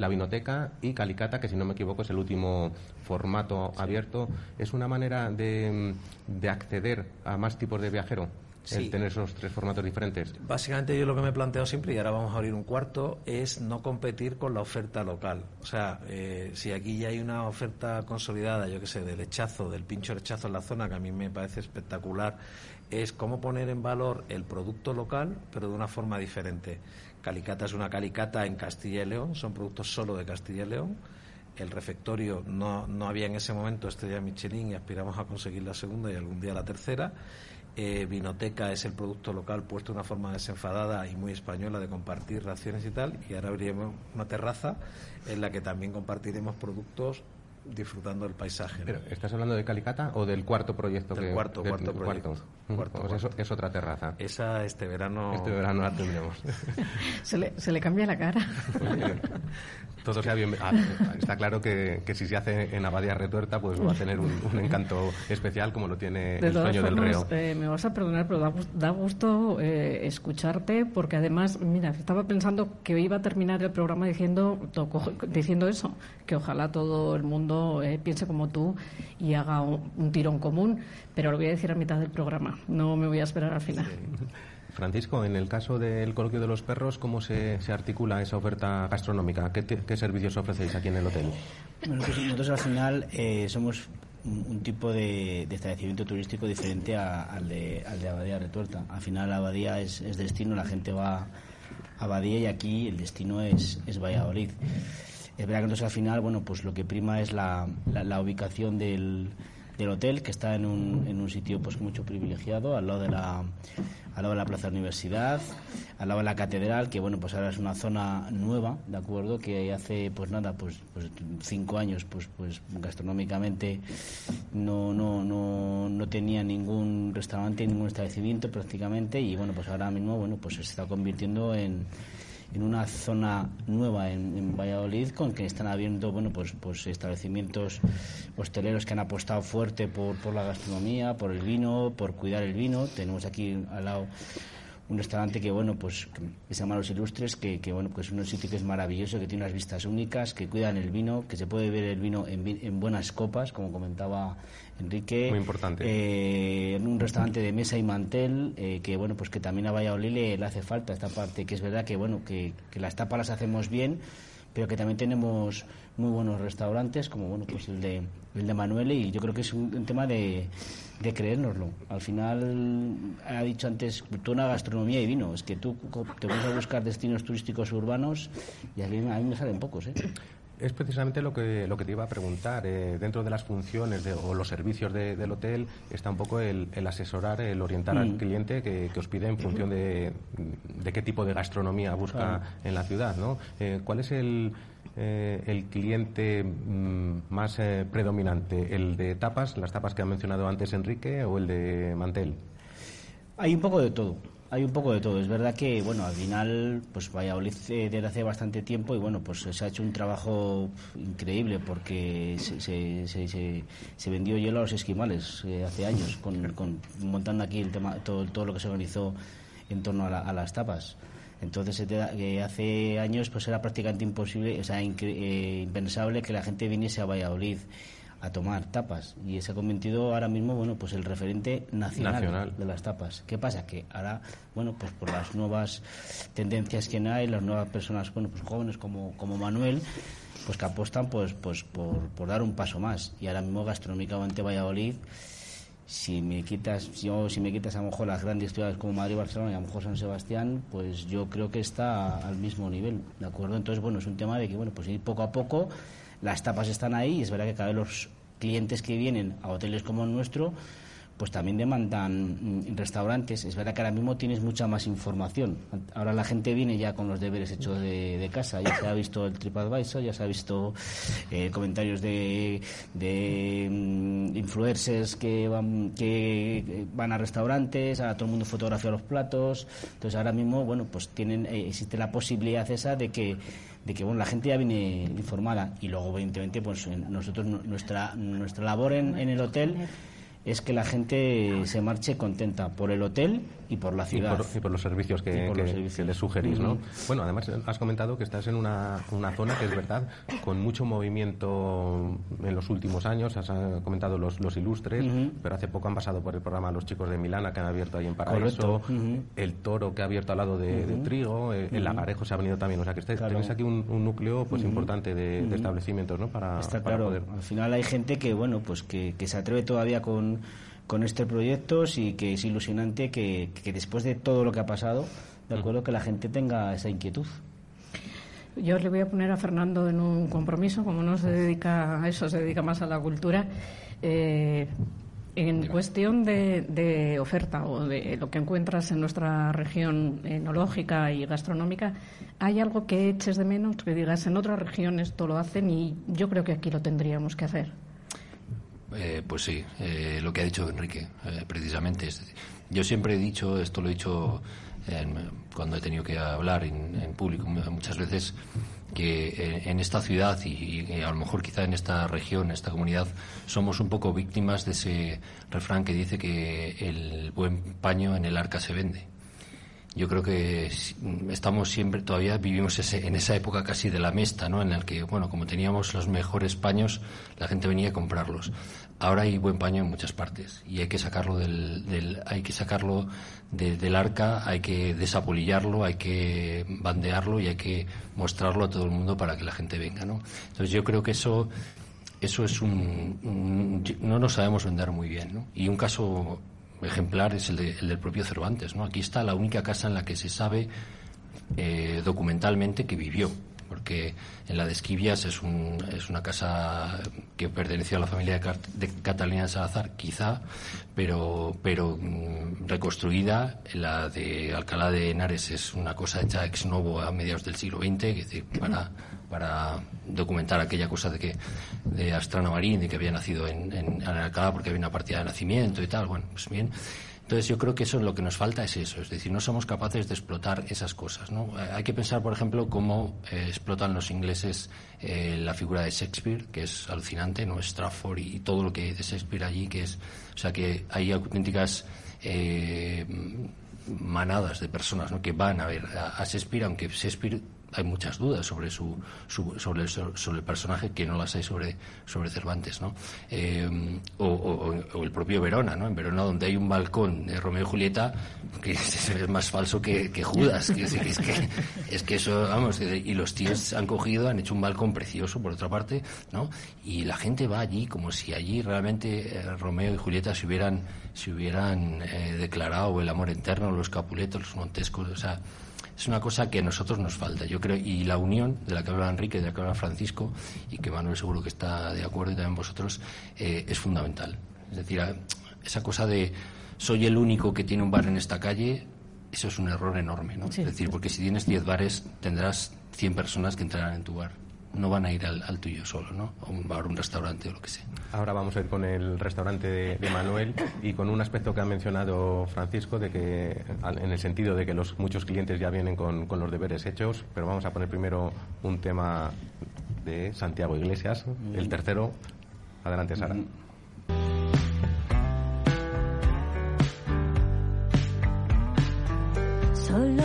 la Vinoteca y Calicata, que si no me equivoco es el último formato abierto. ¿Es una manera de, acceder a más tipos de viajero? el tener esos tres formatos diferentes? Básicamente yo lo que me he planteado siempre, y ahora vamos a abrir un cuarto, es no competir con la oferta local. O sea, eh, si aquí ya hay una oferta consolidada, yo qué sé, del lechazo, del pincho lechazo en la zona, que a mí me parece espectacular, es cómo poner en valor el producto local, pero de una forma diferente. Calicata es una calicata en Castilla y León, son productos solo de Castilla y León. El refectorio no, no había en ese momento estrella Michelin y aspiramos a conseguir la segunda y algún día la tercera. Eh, Vinoteca es el producto local puesto de una forma desenfadada y muy española de compartir raciones y tal. Y ahora abriremos una terraza en la que también compartiremos productos disfrutando del paisaje. ¿Estás hablando de Calicata o del cuarto proyecto? Del cuarto, cuarto proyecto. Cuarto, pues Eso, es otra terraza. Esa este verano... Este verano la tendremos. [LAUGHS] se, le, se le cambia la cara. [LAUGHS] todo sea bien. Ah, está claro que, que, si se hace en Abadía Retuerta, pues va a tener un, encanto especial como lo tiene el sueño del reo. Eh, me vas a perdonar, pero da, gusto eh, escucharte, porque además, mira, estaba pensando que iba a terminar el programa diciendo, diciendo eso, que ojalá todo el mundo eh, piense como tú y haga un, tirón común, pero lo voy a decir a mitad del programa, no me voy a esperar al final. Francisco, en el caso del coloquio de los perros, ¿cómo se, articula esa oferta gastronómica? ¿Qué, servicios ofrecéis aquí en el hotel? Bueno, pues nosotros al final eh, somos un, tipo de, establecimiento turístico diferente al, de, al de Abadía Retuerta. Al final Abadía es, destino, la gente va a Abadía y aquí el destino es, es Valladolid. Es verdad que entonces al final, bueno, pues lo que prima es la, la, ubicación del, del hotel, que está en un, en un sitio pues mucho privilegiado, al lado de la, al lado de la Plaza Universidad, al lado de la Catedral, que bueno, pues ahora es una zona nueva, ¿de acuerdo? Que hace, pues nada, pues, pues cinco años, pues, pues gastronómicamente no, no, no, no tenía ningún restaurante, ningún establecimiento prácticamente, y bueno, pues ahora mismo, bueno, pues se está convirtiendo en en una zona nueva en, Valladolid con que están habiendo bueno pues pues establecimientos hosteleros que han apostado fuerte por, por la gastronomía por el vino por cuidar el vino. Tenemos aquí al lado un restaurante que bueno pues que se llama Los Ilustres que, que bueno pues es un sitio que es maravilloso que tiene unas vistas únicas que cuidan el vino que se puede ver el vino en, en buenas copas como comentaba Enrique. Muy importante. Eh, un restaurante de mesa y mantel eh, que bueno pues que también a Valladolid le, le hace falta esta parte que es verdad que bueno que, que las tapas las hacemos bien pero que también tenemos muy buenos restaurantes como bueno pues el de el de Manuel y yo creo que es un, tema de, de creérnoslo al final ha dicho antes una gastronomía y vino es que tú te vas a buscar destinos turísticos urbanos y a mí, a mí me salen pocos ¿eh? Es precisamente lo que, lo que te iba a preguntar. Eh, dentro de las funciones de, o los servicios del hotel está un poco el, asesorar, el orientar al mm. cliente que, os pide en función de, de, qué tipo de gastronomía busca en la ciudad. ¿no? Eh, ¿Cuál es el, eh, el cliente mm, más predominante? ¿El de tapas, las tapas que ha mencionado antes Enrique, o el de mantel? Hay un poco de todo. Hay un poco de todo. Es verdad que, bueno, al final, pues Valladolid eh, desde hace bastante tiempo y, bueno, pues se ha hecho un trabajo increíble porque se, se, se, vendió hielo a los esquimales eh, hace años, con, montando aquí el tema, todo, todo lo que se organizó en torno a, las tapas. Entonces, eh, hace años pues era prácticamente imposible, o sea, impensable que la gente viniese a Valladolid a tomar tapas. Y se ha convertido ahora mismo bueno pues el referente nacional, de las tapas. Qué pasa que ahora bueno pues por las nuevas tendencias que hay las nuevas personas bueno pues jóvenes como como Manuel pues que apuestan pues pues por, por dar un paso más. Y ahora mismo gastronómicamente Valladolid si me quitas yo si me quitas a lo mejor las grandes ciudades como Madrid Barcelona y a lo mejor San Sebastián pues yo creo que está al mismo nivel de acuerdo entonces bueno es un tema de que bueno pues ir poco a poco las tapas están ahí es verdad que cada vez los clientes que vienen a hoteles como el nuestro pues también demandan mm, restaurantes. Es verdad que ahora mismo tienes mucha más información. Ahora la gente viene ya con los deberes hechos de, casa. Ya se ha visto el TripAdvisor, ya se ha visto eh, comentarios de, de mm, influencers que van, que van a restaurantes, a todo el mundo fotografía los platos. Entonces ahora mismo, bueno, pues tienen, eh, existe la posibilidad esa de que de que bueno la gente ya viene informada y luego evidentemente pues nosotros nuestra nuestra labor en, en el hotel es que la gente se marche contenta por el hotel y por la ciudad. Y por, los servicios que, que, les sugerís, ¿no? Bueno, además has comentado que estás en una, una, zona que es verdad, con mucho movimiento en los últimos años, has comentado los, los ilustres, pero hace poco han pasado por el programa los chicos de Milana que han abierto ahí en Paraíso, el Toro que ha abierto al lado de, Trigo, eh, el, Lagarejo se ha venido también, o sea que tenéis aquí un, núcleo pues importante de, establecimientos, ¿no? Para, Está claro, al final hay gente que, bueno, pues que, que se atreve todavía con con, este proyecto y que es ilusionante que, después de todo lo que ha pasado, de acuerdo, que la gente tenga esa inquietud. Yo le voy a poner a Fernando en un compromiso, como no se dedica a eso, se dedica más a la cultura. Eh, en cuestión de, oferta o de lo que encuentras en nuestra región enológica y gastronómica, ¿hay algo que eches de menos? Que digas, en otras regiones todo lo hacen y yo creo que aquí lo tendríamos que hacer. Eh, pues sí, eh, lo que ha dicho Enrique, eh, precisamente. yo siempre he dicho, esto lo he dicho cuando he tenido que hablar en, público muchas veces, que en esta ciudad y, a lo mejor quizá en esta región, en esta comunidad, somos un poco víctimas de ese refrán que dice que el buen paño en el arca se vende. Yo creo que estamos siempre, todavía vivimos ese, en esa época casi de la mesta, ¿no? En la que, bueno, como teníamos los mejores paños, la gente venía a comprarlos ahora hay buen paño en muchas partes y hay que sacarlo del, hay que sacarlo del arca, hay que desapolillarlo, hay que bandearlo y hay que mostrarlo a todo el mundo para que la gente venga, ¿no? Entonces yo creo que eso eso es un, no nos sabemos vender muy bien, ¿no? Y un caso ejemplar es el, del propio Cervantes, ¿no? Aquí está la única casa en la que se sabe eh, documentalmente que vivió porque en la de Esquivias es, un, es una casa que perteneció a la familia de, de Catalina de Salazar, quizá, pero, pero mm, reconstruida. La de Alcalá de Henares es una cosa hecha ex novo a mediados del siglo XX, para, para documentar aquella cosa de que de Astrana Marín, de que había nacido en, en, en Alcalá porque había una partida de nacimiento y tal. Bueno, pues bien. Entonces yo creo que eso lo que nos falta es eso, es decir, no somos capaces de explotar esas cosas. ¿no? Eh, Hay que pensar, por ejemplo, cómo eh, explotan los ingleses eh, la figura de Shakespeare, que es alucinante, no Stratford y todo lo que hay de Shakespeare allí, que es, o sea, que hay auténticas eh, manadas de personas ¿no? que van a ver a, a Shakespeare, aunque Shakespeare hay muchas dudas sobre su, su- sobre, sobre el personaje que no las hay sobre, sobre Cervantes, ¿no? Eh, o, el propio Verona, ¿no? En Verona donde hay un balcón de Romeo y Julieta que [LAUGHS] es, más falso que, que Judas, es, que es que es que eso, vamos, y los tíos han cogido, han hecho un balcón precioso por otra parte, ¿no? Y la gente va allí como si allí realmente eh, Romeo y Julieta se hubieran se hubieran eh, declarado el amor eterno, los Capuletos, los Montescos, o sea, es una cosa que a nosotros nos falta, yo creo, y la unión de la que habla Enrique, de la que habla Francisco, y que Manuel seguro que está de acuerdo y también vosotros, eh, es fundamental. Es decir, esa cosa de soy el único que tiene un bar en esta calle, eso es un error enorme, ¿no? Sí. Es decir, porque si tienes 10 bares, tendrás 100 personas que entrarán en tu bar. No van a ir al, al tuyo solo, ¿no? A un bar, un restaurante o lo que sea. Ahora vamos a ir con el restaurante de, de Manuel y con un aspecto que ha mencionado Francisco, de que, en el sentido de que los muchos clientes ya vienen con, con los deberes hechos, pero vamos a poner primero un tema de Santiago Iglesias, el tercero. Adelante, Sara. Solo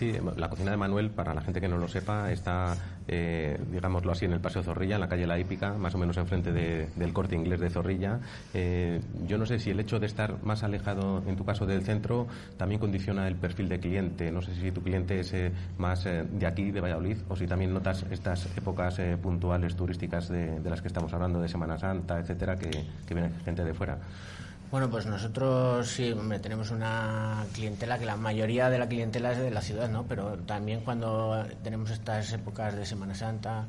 Si la cocina de Manuel, para la gente que no lo sepa, está, eh, digámoslo así, en el Paseo Zorrilla, en la calle La Hípica, más o menos enfrente de- del corte inglés de Zorrilla. Eh, yo no sé si el hecho de estar más alejado, en tu caso, del centro, también condiciona el perfil de cliente. No sé si tu cliente es eh, más eh, de aquí, de Valladolid, o si también notas estas épocas puntuales turísticas de, de las que estamos hablando, de Semana Santa, etcétera, que, que viene gente de fuera. Bueno, pues nosotros sí, hombre, tenemos una clientela que la mayoría de la clientela es de la ciudad, ¿no? Pero también cuando tenemos estas épocas de Semana Santa,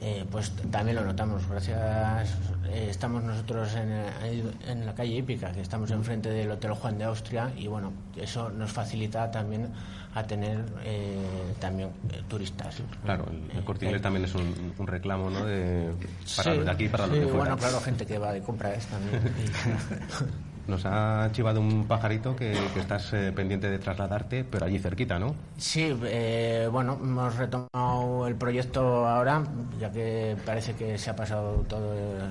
eh, pues también lo notamos. Gracias, eh, estamos nosotros en, eh, en la calle Hípica, que estamos enfrente del Hotel Juan de Austria, y bueno, eso nos facilita también a tener eh, también eh, turistas. Claro, el, el corte inglés también es un, un reclamo, ¿no? De, para Sí, los de aquí para los sí, de fuera. Bueno, claro, gente que va de compras también. [LAUGHS] Nos ha chivado un pajarito que, que estás eh, pendiente de trasladarte, pero allí cerquita, ¿no? Sí, eh, bueno, hemos retomado el proyecto ahora, ya que parece que se ha pasado todo eh,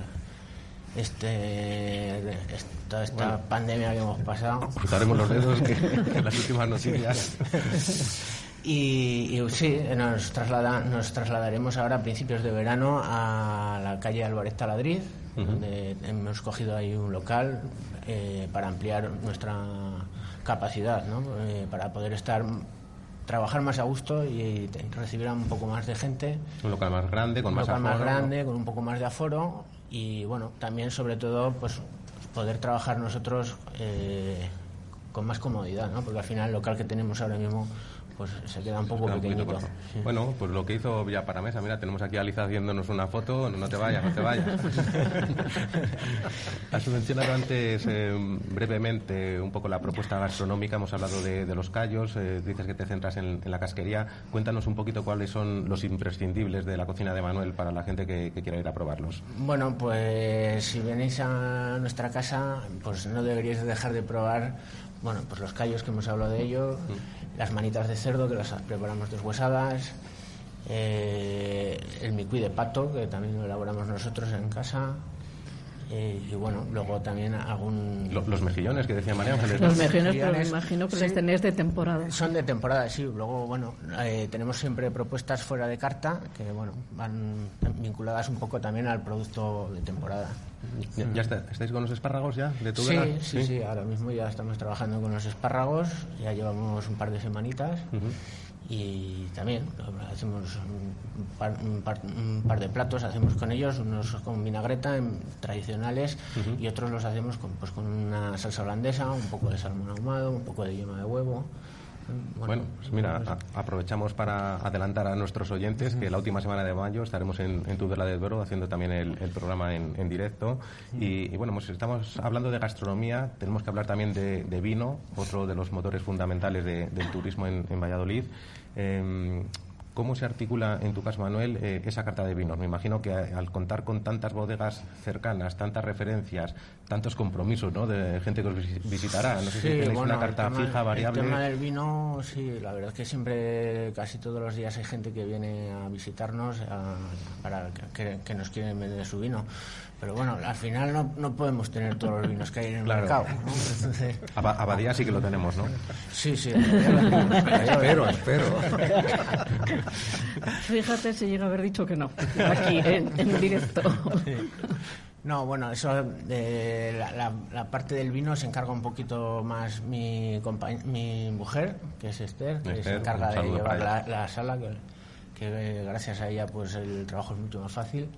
este, esta Bueno. pandemia que hemos pasado. Cruzaremos los dedos que, que las últimas noticias. [LAUGHS] Y, y sí, nos, traslada, nos trasladaremos ahora a principios de verano a la calle Álvarez Taladriz, Ujú. donde hemos cogido ahí un local eh, para ampliar nuestra capacidad, ¿no? Eh, para poder estar trabajar más a gusto y recibir a un poco más de gente Un local más grande, con un más local más grande, con un poco más de aforo y bueno, también sobre todo pues poder trabajar nosotros eh, con más comodidad, ¿no? Porque al final el local que tenemos ahora mismo pues se queda un poco Queda un poquito pequeñito. corto. Bueno, pues lo que hizo Villa Paramesa, mira, tenemos aquí a Aliza haciéndonos una foto, no te vayas, no te vayas. [LAUGHS] Has mencionado antes eh, brevemente un poco la propuesta gastronómica, hemos hablado de, de los callos, eh, dices que te centras en, en la casquería. Cuéntanos un poquito cuáles son los imprescindibles de la cocina de Manuel para la gente que, que quiera ir a probarlos. Bueno, pues si venís a nuestra casa, pues no deberíais dejar de probar, bueno, pues los callos que hemos hablado de ellos, las manitas de cerdo que las preparamos deshuesadas, eh, el micuí de pato que también lo elaboramos nosotros en casa. Eh, y bueno, luego también algún... Lo- los mejillones que decía María Ángeles. Los mejillones, pero me imagino que sí. los tenéis de temporada. Son de temporada, sí. Luego, bueno, eh, tenemos siempre propuestas fuera de carta que, bueno, van vinculadas un poco también al producto de temporada. ¿Ya, ya está- estáis con los espárragos ya? ¿De Sí, Tudela? sí, sí, ahora mismo ya estamos trabajando con los espárragos, ya llevamos un par de semanitas y también hacemos un par, un par- un par de platos, hacemos con ellos, unos con vinagreta em, tradicionales y otros los hacemos con, pues, con una salsa holandesa, un poco de salmón ahumado, un poco de yema de huevo. Bueno, pues mira, a- aprovechamos para adelantar a nuestros oyentes que la última semana de mayo estaremos en, en Tudela de Duero haciendo también el, el programa en, en directo. Y, y bueno, pues estamos hablando de gastronomía, tenemos que hablar también de, de vino, otro de los motores fundamentales de- del turismo en, en Valladolid. Em, ¿Cómo se articula, en tu caso, Manuel, eh, esa carta de vinos? Me imagino que a- al contar con tantas bodegas cercanas, tantas referencias, tantos compromisos ¿no? de gente que os visi- visitará, no sé si Sí, tenéis bueno, una carta tema- fija, variable. El tema del vino, sí, la verdad es que siempre, casi todos los días hay gente que viene a visitarnos a- para que, que nos quieren vender su vino. Pero bueno, al final no, no podemos tener todos los vinos que hay en el Claro. mercado. ¿no? Entonces, Aba- Abadía sí que lo tenemos, ¿no? sí, sí. espero, espero. Fíjate si llega a haber dicho que no, aquí en, en directo. No, bueno, eso de la, la- la parte del vino se encarga un poquito más mi, compañ- mi mujer, que es Esther, que se Esther, encarga un de llevar la, la sala, que, que, eh, gracias a ella pues el trabajo es mucho más fácil.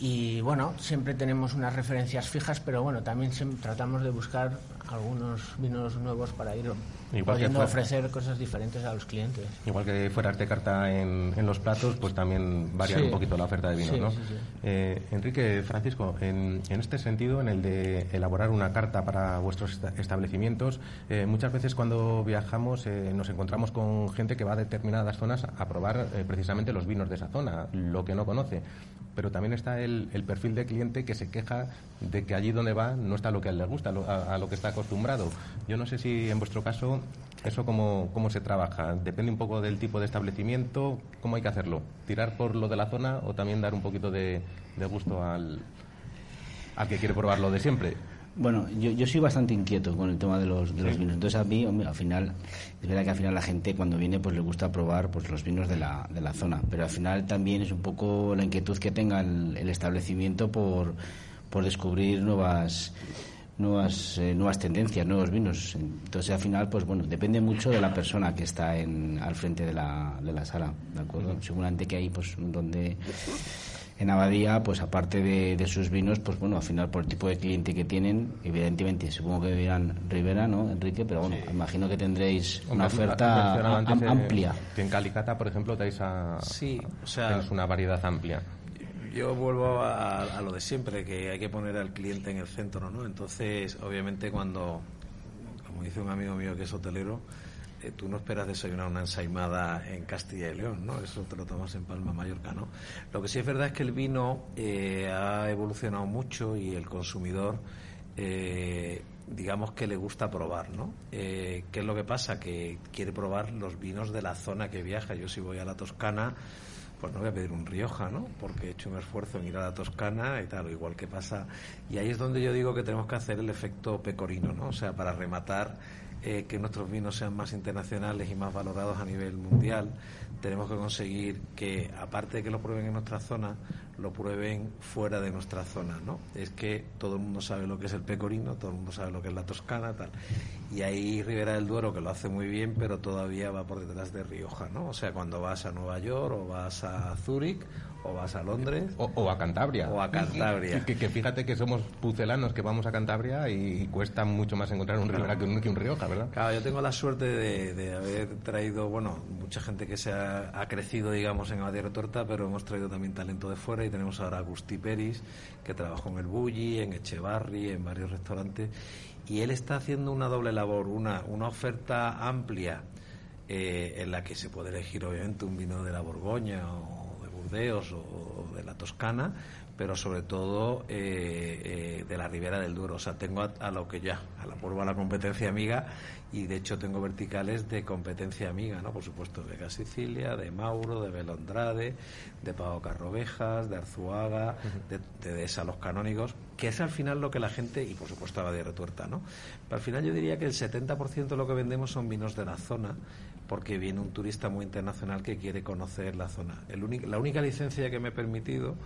Y bueno, siempre tenemos unas referencias fijas, pero bueno, también tratamos de buscar algunos vinos nuevos para ir Igual pudiendo ofrecer cosas diferentes a los clientes. Igual que fuera arte carta en, en los platos, pues también variar Sí. un poquito la oferta de vinos, Sí, ¿no? sí. Eh, Enrique, Francisco, en, en este sentido, en el de elaborar una carta para vuestros esta- establecimientos, eh, muchas veces cuando viajamos eh, nos encontramos con gente que va a determinadas zonas a probar eh, precisamente los vinos de esa zona, lo que no conoce. Pero también está el, el perfil de cliente que se queja de que allí donde va no está lo que a él le gusta, lo- a, a lo que está acostumbrado. Yo no sé si en vuestro caso eso cómo, cómo se trabaja. Depende un poco del tipo de establecimiento, cómo hay que hacerlo. ¿Tirar por lo de la zona o también dar un poquito de, de gusto al, al que quiere probar lo de siempre? Bueno, yo, yo soy bastante inquieto con el tema de los, de los vinos. Entonces a mí, al final, es verdad que al final la gente cuando viene pues le gusta probar pues los vinos de la, de la zona. Pero al final también es un poco la inquietud que tenga el, el establecimiento por, por descubrir nuevas nuevas eh, nuevas tendencias, nuevos vinos. Entonces al final, pues bueno, depende mucho de la persona que está en, al frente de la, de la sala, ¿de acuerdo? Seguramente que hay pues donde en Abadía, pues aparte de, de sus vinos, pues bueno, al final por el tipo de cliente que tienen, evidentemente, supongo que dirán Rivera, ¿no, Enrique? Pero bueno, imagino que tendréis una oferta am- amplia. Que en Calicata, por ejemplo, tenéis, a, Sí, o sea- tenéis una variedad amplia. Yo vuelvo a, a lo de siempre, que hay que poner al cliente en el centro, ¿no? Entonces, obviamente, cuando, como dice un amigo mío que es hotelero, eh, tú no esperas desayunar una ensaimada en Castilla y León, ¿no? Eso te lo tomas en Palma, Mallorca, ¿no? Lo que sí es verdad es que el vino eh, ha evolucionado mucho y el consumidor, eh, digamos que le gusta probar, ¿no? Eh, ¿Qué es lo que pasa? Que quiere probar los vinos de la zona que viaja. Yo si voy a la Toscana, pues no voy a pedir un Rioja, ¿no? Porque he hecho un esfuerzo en ir a la Toscana y tal, igual que pasa. Y ahí es donde yo digo que tenemos que hacer el efecto pecorino, ¿no? O sea, para rematar eh, que nuestros vinos sean más internacionales y más valorados a nivel mundial, tenemos que conseguir que, aparte de que lo prueben en nuestra zona, lo prueben fuera de nuestra zona, ¿no? Es que todo el mundo sabe lo que es el pecorino, todo el mundo sabe lo que es la toscana, tal. Y ahí Ribera del Duero, que lo hace muy bien, pero todavía va por detrás de Rioja, ¿no? O sea, cuando vas a Nueva York, o vas a Zúrich, o vas a Londres... O, o a Cantabria. O a Cantabria. Que, que fíjate que somos pucelanos que vamos a Cantabria y, cuesta mucho más encontrar un Ribera que un, que un Rioja, ¿verdad? Claro, yo tengo la suerte de, de haber traído, bueno, mucha gente que se ha, ha crecido, digamos, en Abadía Retorta, pero hemos traído también talento de fuera y tenemos ahora a Agustí Peris, que trabajó en el Bulli, en Echevarri, en varios restaurantes, y él está haciendo una doble labor, una, una oferta amplia eh, en la que se puede elegir, obviamente, un vino de la Borgoña o de Burdeos o de la Toscana, pero sobre todo eh, eh, de la Ribera del Duero. O sea, tengo a, lo que ya, a la prueba la competencia amiga y de hecho tengo verticales de competencia amiga, ¿no? Por supuesto, de Vega Sicilia, de Mauro, de Belondrade, de Pau Carrovejas, de Arzuaga, de, de Los Canónigos, que es al final lo que la gente, y por supuesto la de Retuerta, ¿no? Pero al final yo diría que el 70% de lo que vendemos son vinos de la zona porque viene un turista muy internacional que quiere conocer la zona. la única licencia que me he permitido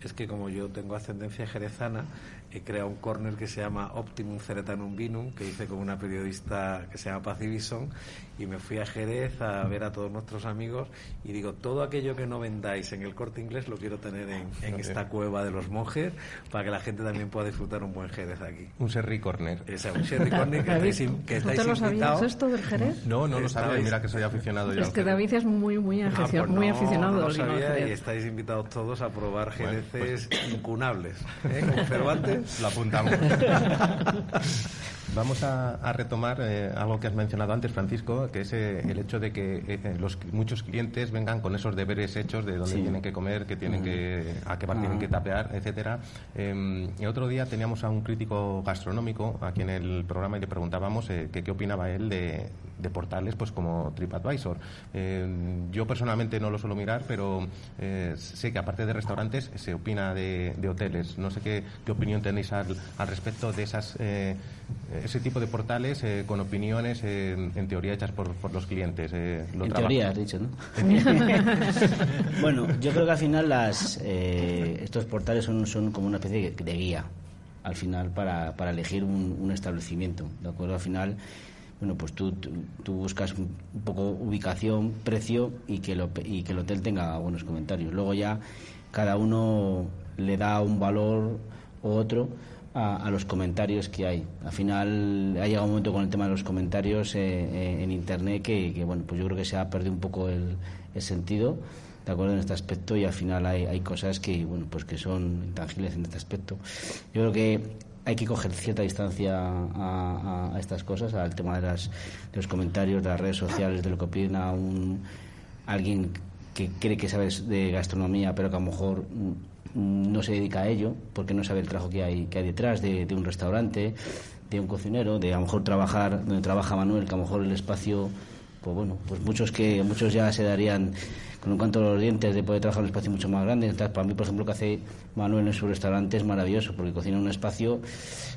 es que como yo tengo ascendencia jerezana, he creado un corner que se llama Optimum Ceretanum Vinum, que hice con una periodista que se llama Pacivison, y me fui a Jerez a ver a todos nuestros amigos y digo, todo aquello que no vendáis en el corte inglés lo quiero tener en, esta cueva de los monjes para que la gente también pueda disfrutar un buen Jerez aquí. Un Sherry Corner. Esa, un Sherry Corner que [LAUGHS] estáis, que estáis ¿Tú te lo sabías esto del Jerez? No, no lo sabía, mira que soy aficionado ya. Es que David es muy, muy, ah, pues muy aficionado no lo sabía y estáis invitados todos a probar Jereces pues incunables. ¿eh? Con [LAUGHS] Cervantes. Lo apuntamos. [LAUGHS] Vamos a, retomar eh, algo que has mencionado antes, Francisco, que es eh, el hecho de que eh, los, muchos clientes vengan con esos deberes hechos de dónde tienen que comer, que tienen que, a qué bar tienen que tapear, etcétera. Em, el otro día teníamos a un crítico gastronómico aquí en el programa y le preguntábamos qué opinaba él de, portales pues como TripAdvisor. Em, yo personalmente no lo suelo mirar, pero sé que aparte de restaurantes se opina de, hoteles. No sé qué, qué opinión tenéis al, al respecto de esas ese tipo de portales eh, con opiniones eh, en teoría hechas por, los clientes. Eh, en teoría, has dicho, ¿no? [LAUGHS] bueno, yo creo que al final las, estos portales son, son como una especie de, guía, al final, para, para elegir un, establecimiento. ¿De acuerdo? Al final bueno, pues tú, tú, buscas un poco ubicación, precio y que, lo, y que el hotel tenga buenos comentarios. Luego ya cada uno le da un valor u otro a, los comentarios que hay. Al final ha llegado un momento con el tema de los comentarios eh, eh, en Internet que, bueno, pues yo creo que se ha perdido un poco el, sentido de acuerdo en este aspecto y al final hay, hay cosas que bueno pues que son intangibles en este aspecto yo creo que hay que coger cierta distancia a, estas cosas al tema de, las, de los comentarios de las redes sociales de lo que opina un alguien que cree que sabe de gastronomía pero que a lo mejor no se dedica a ello porque no sabe el trabajo que hay, que hay detrás de, un restaurante, de un cocinero, de a lo mejor trabajar donde trabaja Manuel, que a lo mejor el espacio, pues bueno, pues muchos que muchos ya se darían con un canto de los dientes de poder trabajar en un espacio mucho más grande. Entonces, para mí, por ejemplo, lo que hace Manuel en su restaurante es maravilloso porque cocina en un espacio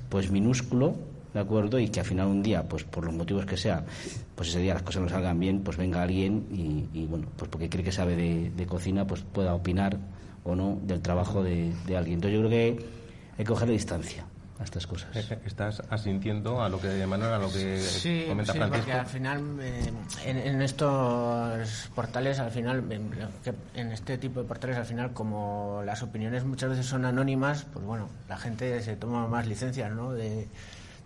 pues minúsculo, ¿de acuerdo? Y que al final un día, pues por los motivos que sea, pues ese día las cosas no salgan bien, pues venga alguien y, bueno, pues porque cree que sabe de, de cocina, pues pueda opinar o no del trabajo de, alguien. Entonces yo creo que hay que cogerle distancia a estas cosas. ¿Estás asintiendo a lo que Manuel, a lo que sí, comenta sí, Francisco? porque al final eh, en, estos portales, al final, en, este tipo de portales, al final, como las opiniones muchas veces son anónimas, pues bueno, la gente se toma más licencias, ¿no? De,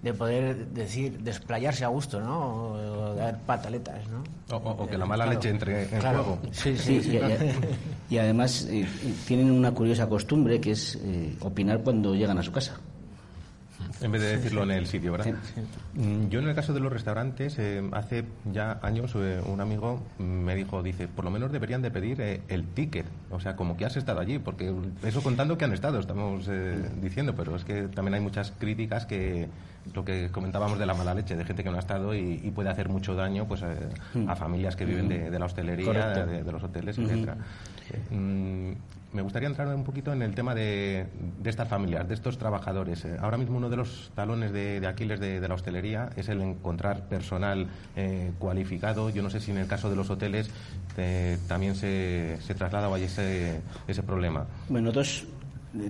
de poder decir, desplayarse a gusto, ¿no? O, dar pataletas, ¿no? O, que la mala leche entre en juego. Sí, sí, y, además eh, tienen una curiosa costumbre que es eh, opinar cuando llegan a su casa. En vez de decirlo en el sitio, ¿verdad? Mm, yo en el caso de los restaurantes, eh, hace ya años un amigo me dijo, dice, por lo menos deberían de pedir el ticket, o sea, como que has estado allí, porque eso contando que han estado, estamos diciendo, pero es que también hay muchas críticas que lo que comentábamos de la mala leche, de gente que no ha estado y, puede hacer mucho daño pues a, mm. familias que viven de, la hostelería, de, los hoteles, etcétera. Mm, me gustaría entrar un poquito en el tema de, estas familias, de estos trabajadores. Eh, ahora mismo uno de los talones de, Aquiles de, la hostelería es el encontrar personal eh, cualificado. Yo no sé si en el caso de los hoteles eh, también se, se traslada o hay ese, ese problema. Bueno, nosotros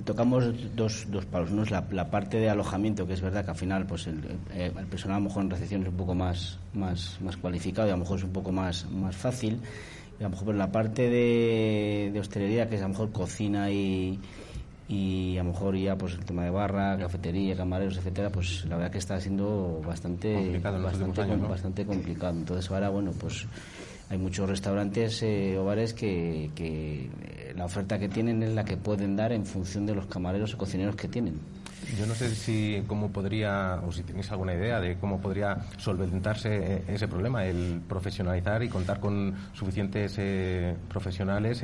tocamos dos, dos palos. Uno es la, parte de alojamiento, que es verdad que al final pues el, el, personal a lo mejor en recepción es un poco más, más, más cualificado y a lo mejor es un poco más, más fácil. Y a lo mejor la parte de, de hostelería, que es a lo mejor cocina y, y a lo mejor ya pues el tema de barra, cafetería, camareros, etcétera, pues la verdad que está siendo bastante complicado bastante, bastante complicado. Entonces ahora bueno pues hay muchos restaurantes eh, o bares que, eh, la oferta que tienen es la que pueden dar en función de los camareros o cocineros que tienen. Yo no sé si cómo podría, o si tenéis alguna idea de cómo podría solventarse eh, ese problema, el profesionalizar y contar con suficientes profesionales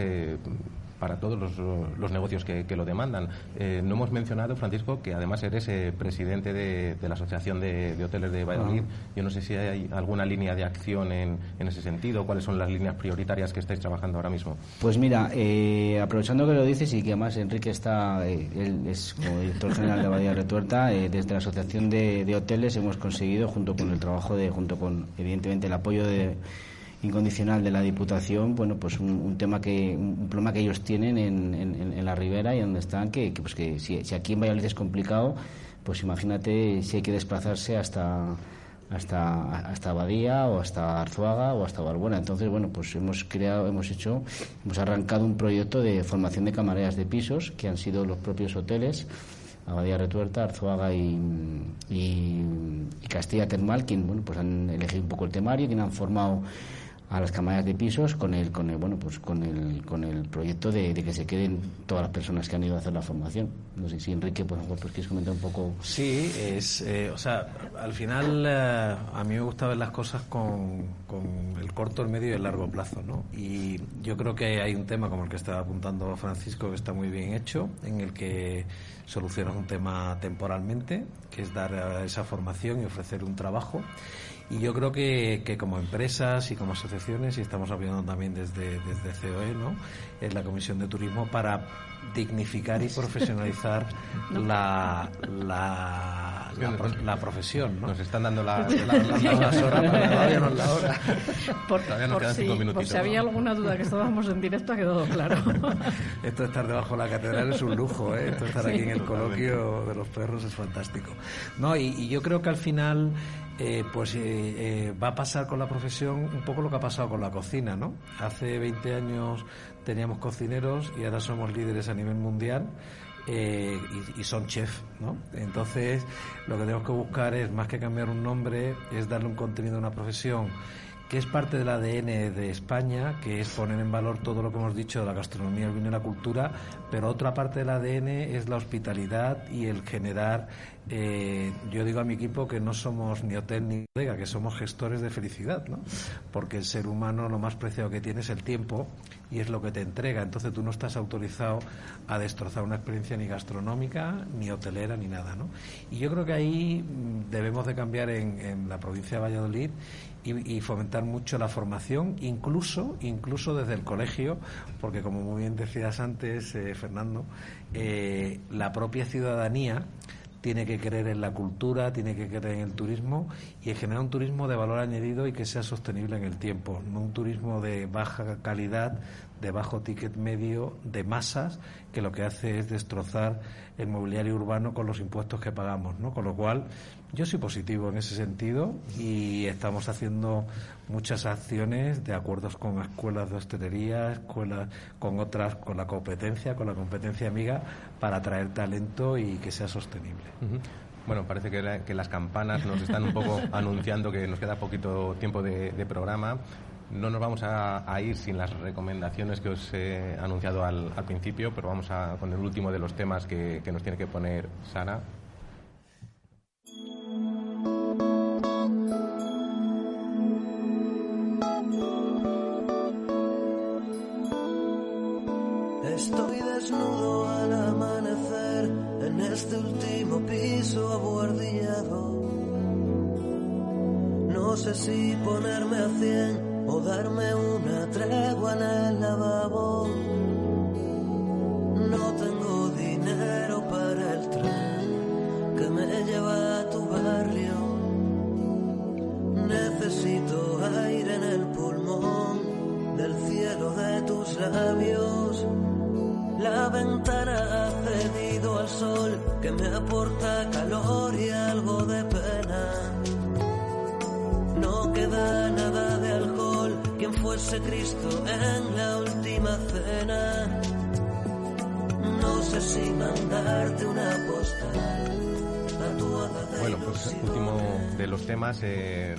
para todos los, los negocios que, que, lo demandan. Eh, no hemos mencionado, Francisco, que además eres eh, presidente de, de, la Asociación de, de Hoteles de Valladolid. Yo no sé si hay alguna línea de acción en, en, ese sentido, cuáles son las líneas prioritarias que estáis trabajando ahora mismo. Pues mira, eh, aprovechando que lo dices y que además Enrique está, él es como director general de Badía Retuerta, desde la Asociación de, de Hoteles hemos conseguido, junto con el trabajo de, junto con evidentemente el apoyo de incondicional de la Diputación, bueno, pues un, tema que, un problema que ellos tienen en, en, en, la ribera y donde están, que, que pues que si, si, aquí en Valladolid es complicado, pues imagínate si hay que desplazarse hasta hasta hasta Abadía o hasta Arzuaga o hasta Balbuena. Entonces, bueno, pues hemos creado, hemos hecho, hemos arrancado un proyecto de formación de camareras de pisos que han sido los propios hoteles Abadía Retuerta, Arzuaga y, y, y, Castilla Termal, quien bueno pues han elegido un poco el temario, quien han formado a las camadas de pisos con el con el bueno pues con el con el proyecto de, que se queden todas las personas que han ido a hacer la formación. No sé si Enrique por favor pues quieres comentar un poco. Sí es eh, o sea al final eh, a mí me gusta ver las cosas con, con el corto el medio y el largo plazo no y yo creo que hay un tema como el que estaba apuntando Francisco que está muy bien hecho en el que solucionas un tema temporalmente que es dar esa formación y ofrecer un trabajo y yo creo que, que, como empresas y como asociaciones, y estamos apoyando también desde, desde COE, ¿no? es la Comisión de Turismo para dignificar y profesionalizar [LAUGHS] la, la, la, la, profesión. ¿no? Nos están dando la, las horas, todavía no es la hora. [LAUGHS] Por, todavía nos por quedan si, cinco minutitos. Por si había alguna duda que estábamos en directo, ha quedado claro. [LAUGHS] Esto de estar debajo de la catedral es un lujo, ¿eh? Esto de estar sí. aquí en el coloquio de los perros es fantástico. No, y, y yo creo que al final eh, pues eh, eh, va a pasar con la profesión un poco lo que ha pasado con la cocina, ¿no? Hace 20 años teníamos cocineros y ahora somos líderes a nivel mundial. Eh, y, y, son chef, ¿no? Entonces, lo que tenemos que buscar es, más que cambiar un nombre, es darle un contenido a una profesión que es parte del ADN de España, que es poner en valor todo lo que hemos dicho de la gastronomía, el vino y la cultura, pero otra parte del ADN es la hospitalidad y el generar, eh, yo digo a mi equipo que no somos ni hotel ni bodega, que somos gestores de felicidad, ¿no? Porque el ser humano lo más preciado que tiene es el tiempo y es lo que te entrega, entonces tú no estás autorizado a destrozar una experiencia ni gastronómica, ni hotelera, ni nada, ¿no? Y yo creo que ahí debemos de cambiar en la provincia de Valladolid y, y, fomentar mucho la formación, incluso, incluso desde el colegio, porque como muy bien decías antes, eh, Fernando, eh, la propia ciudadanía tiene que creer en la cultura, tiene que creer en el turismo y en generar un turismo de valor añadido y que sea sostenible en el tiempo, no un turismo de baja calidad, de bajo ticket medio, de masas, que lo que hace es destrozar el mobiliario urbano con los impuestos que pagamos, ¿no? Con lo cual, yo soy positivo en ese sentido y estamos haciendo muchas acciones de acuerdos con escuelas de hostelería, escuelas con otras, con la competencia, con la competencia amiga, para atraer talento y que sea sostenible. Uh -huh. Bueno, parece que, la, que, las campanas nos están un poco [LAUGHS] anunciando que nos queda poquito tiempo de, de programa. No nos vamos a, a, ir sin las recomendaciones que os he anunciado al, al principio, pero vamos a, con el último de los temas que, que nos tiene que poner Sara. Estoy desnudo al amanecer en este último piso abuhardillado. No sé si ponerme a cien o darme una tregua en el lavabo. No tengo dinero para el tren que me lleva a tu barrio. Cristo en la última cena. No sé si mandarte una postal. Bueno, pues último de los temas. Eh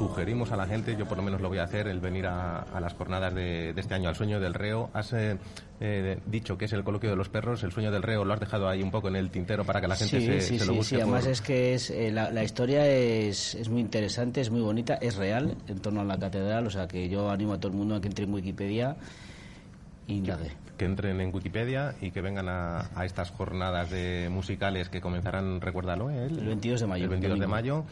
sugerimos a la gente, yo por lo menos lo voy a hacer, el venir a, a las jornadas de, de, este año, al sueño del reo. Has eh, eh, dicho que es el coloquio de los perros, el sueño del reo lo has dejado ahí un poco en el tintero para que la gente sí, se, sí, se, lo busque. Sí, además es que es, eh, la, la, historia es, es, muy interesante, es muy bonita, es real en torno a la catedral, o sea que yo animo a todo el mundo a que entre en Wikipedia Indague. que entren en Wikipedia y que vengan a, a estas jornadas de musicales que comenzarán, recuérdalo, ¿eh? El 22 de mayo, El 22 de mayo.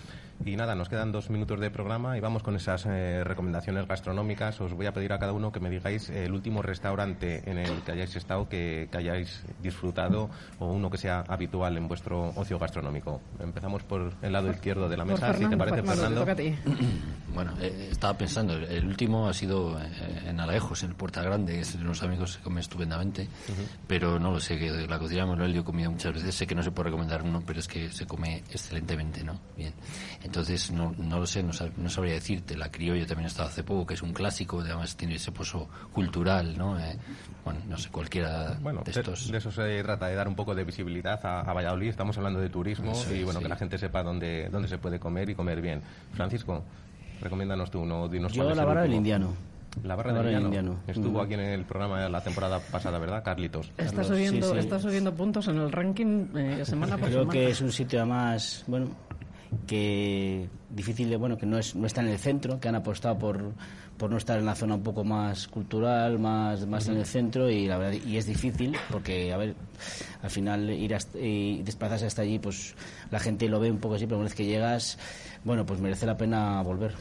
Y nada, nos quedan dos minutos de programa y vamos con esas eh, recomendaciones gastronómicas. Os voy a pedir a cada uno que me digáis el último restaurante en el que hayáis estado, que, que hayáis disfrutado o uno que sea habitual en vuestro ocio gastronómico. Empezamos por el lado izquierdo de la mesa, si te Fernando, parece, pues, Fernando. toca a ti. [CLEARS THROAT] Bueno, eh, estaba pensando, el, último ha sido eh, en Alejos, en Puerta Grande, que es de unos amigos se come estupendamente, pero no lo sé, que la cocina de Manuel yo he comido muchas veces, sé que no se puede recomendar uno, pero es que se come excelentemente, ¿no? Bien. Entonces, no, no lo sé, no, sab- no sabría decirte, la criolla también ha estado hace poco, que es un clásico, además tiene ese pozo cultural, ¿no? Eh, bueno, no sé, cualquiera Bueno, de de, estos. de eso se trata, de dar un poco de visibilidad a, a Valladolid. Estamos hablando de turismo Eso y bueno, sí. que la gente sepa dónde, dónde se puede comer y comer bien. Francisco, recomiéndanos tú uno. Dinos Yo la barra del indiano. La barra, La barra del indiano. indiano. Estuvo Mm. aquí en el programa la temporada pasada, ¿verdad, Carlitos? Está subiendo, sí, sí. está subiendo puntos en el ranking eh, semana [LAUGHS] por Creo semana. que es un sitio además, bueno, que difícil de, bueno, que no es no está en el centro, que han apostado por por no estar en la zona un poco más cultural, más más en el centro y la verdad y es difícil porque a ver, al final ir hasta- y desplazarse hasta allí, pues la gente lo ve un poco así, pero una vez que llegas, bueno, pues merece la pena volver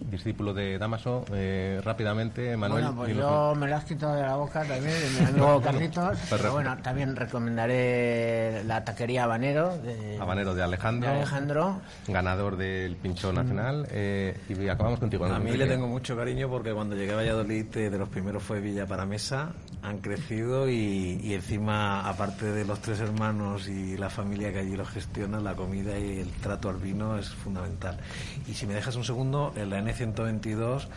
discípulo de Damaso, eh, rápidamente, Manuel. Bueno, pues yo me lo has quitado de la boca también, de mi amigo Carlitos. pero bueno, también recomendaré la taquería Habanero. De, Habanero de Alejandro. De Alejandro. Ganador del Pinchón Nacional. Mm. Eh, y acabamos contigo. ¿no? A mí le tengo mucho cariño porque cuando llegué a Valladolid, eh, de los primeros fue Villa Paramesa. Han crecido y, y encima, aparte de los tres hermanos y la familia que allí lo gestiona, la comida y el trato al vino es fundamental. Y si me dejas un segundo, el 122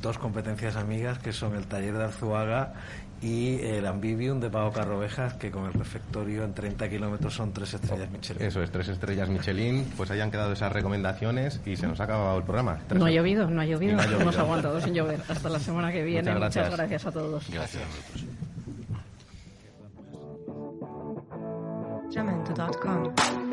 dos competencias amigas que son el taller de Arzuaga y el Ambivium de Pau Carrovejas, que con el refectorio en 30 kilómetros son tres estrellas oh, Michelin. Eso es, tres estrellas Michelin. Pues hayan quedado esas recomendaciones y se nos ha acabado el programa. No, ha llovido, no ha llovido, no. Hemos aguantado sin llover. Hasta la semana que viene. Muchas gracias, a todos. Gracias. gracias.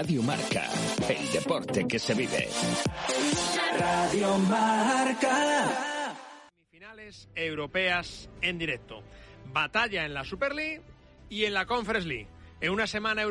Radio Marca, el deporte que se vive. Radio Marca. Finales europeas en directo. Batalla en la Super League y en la Conference League. En una semana europea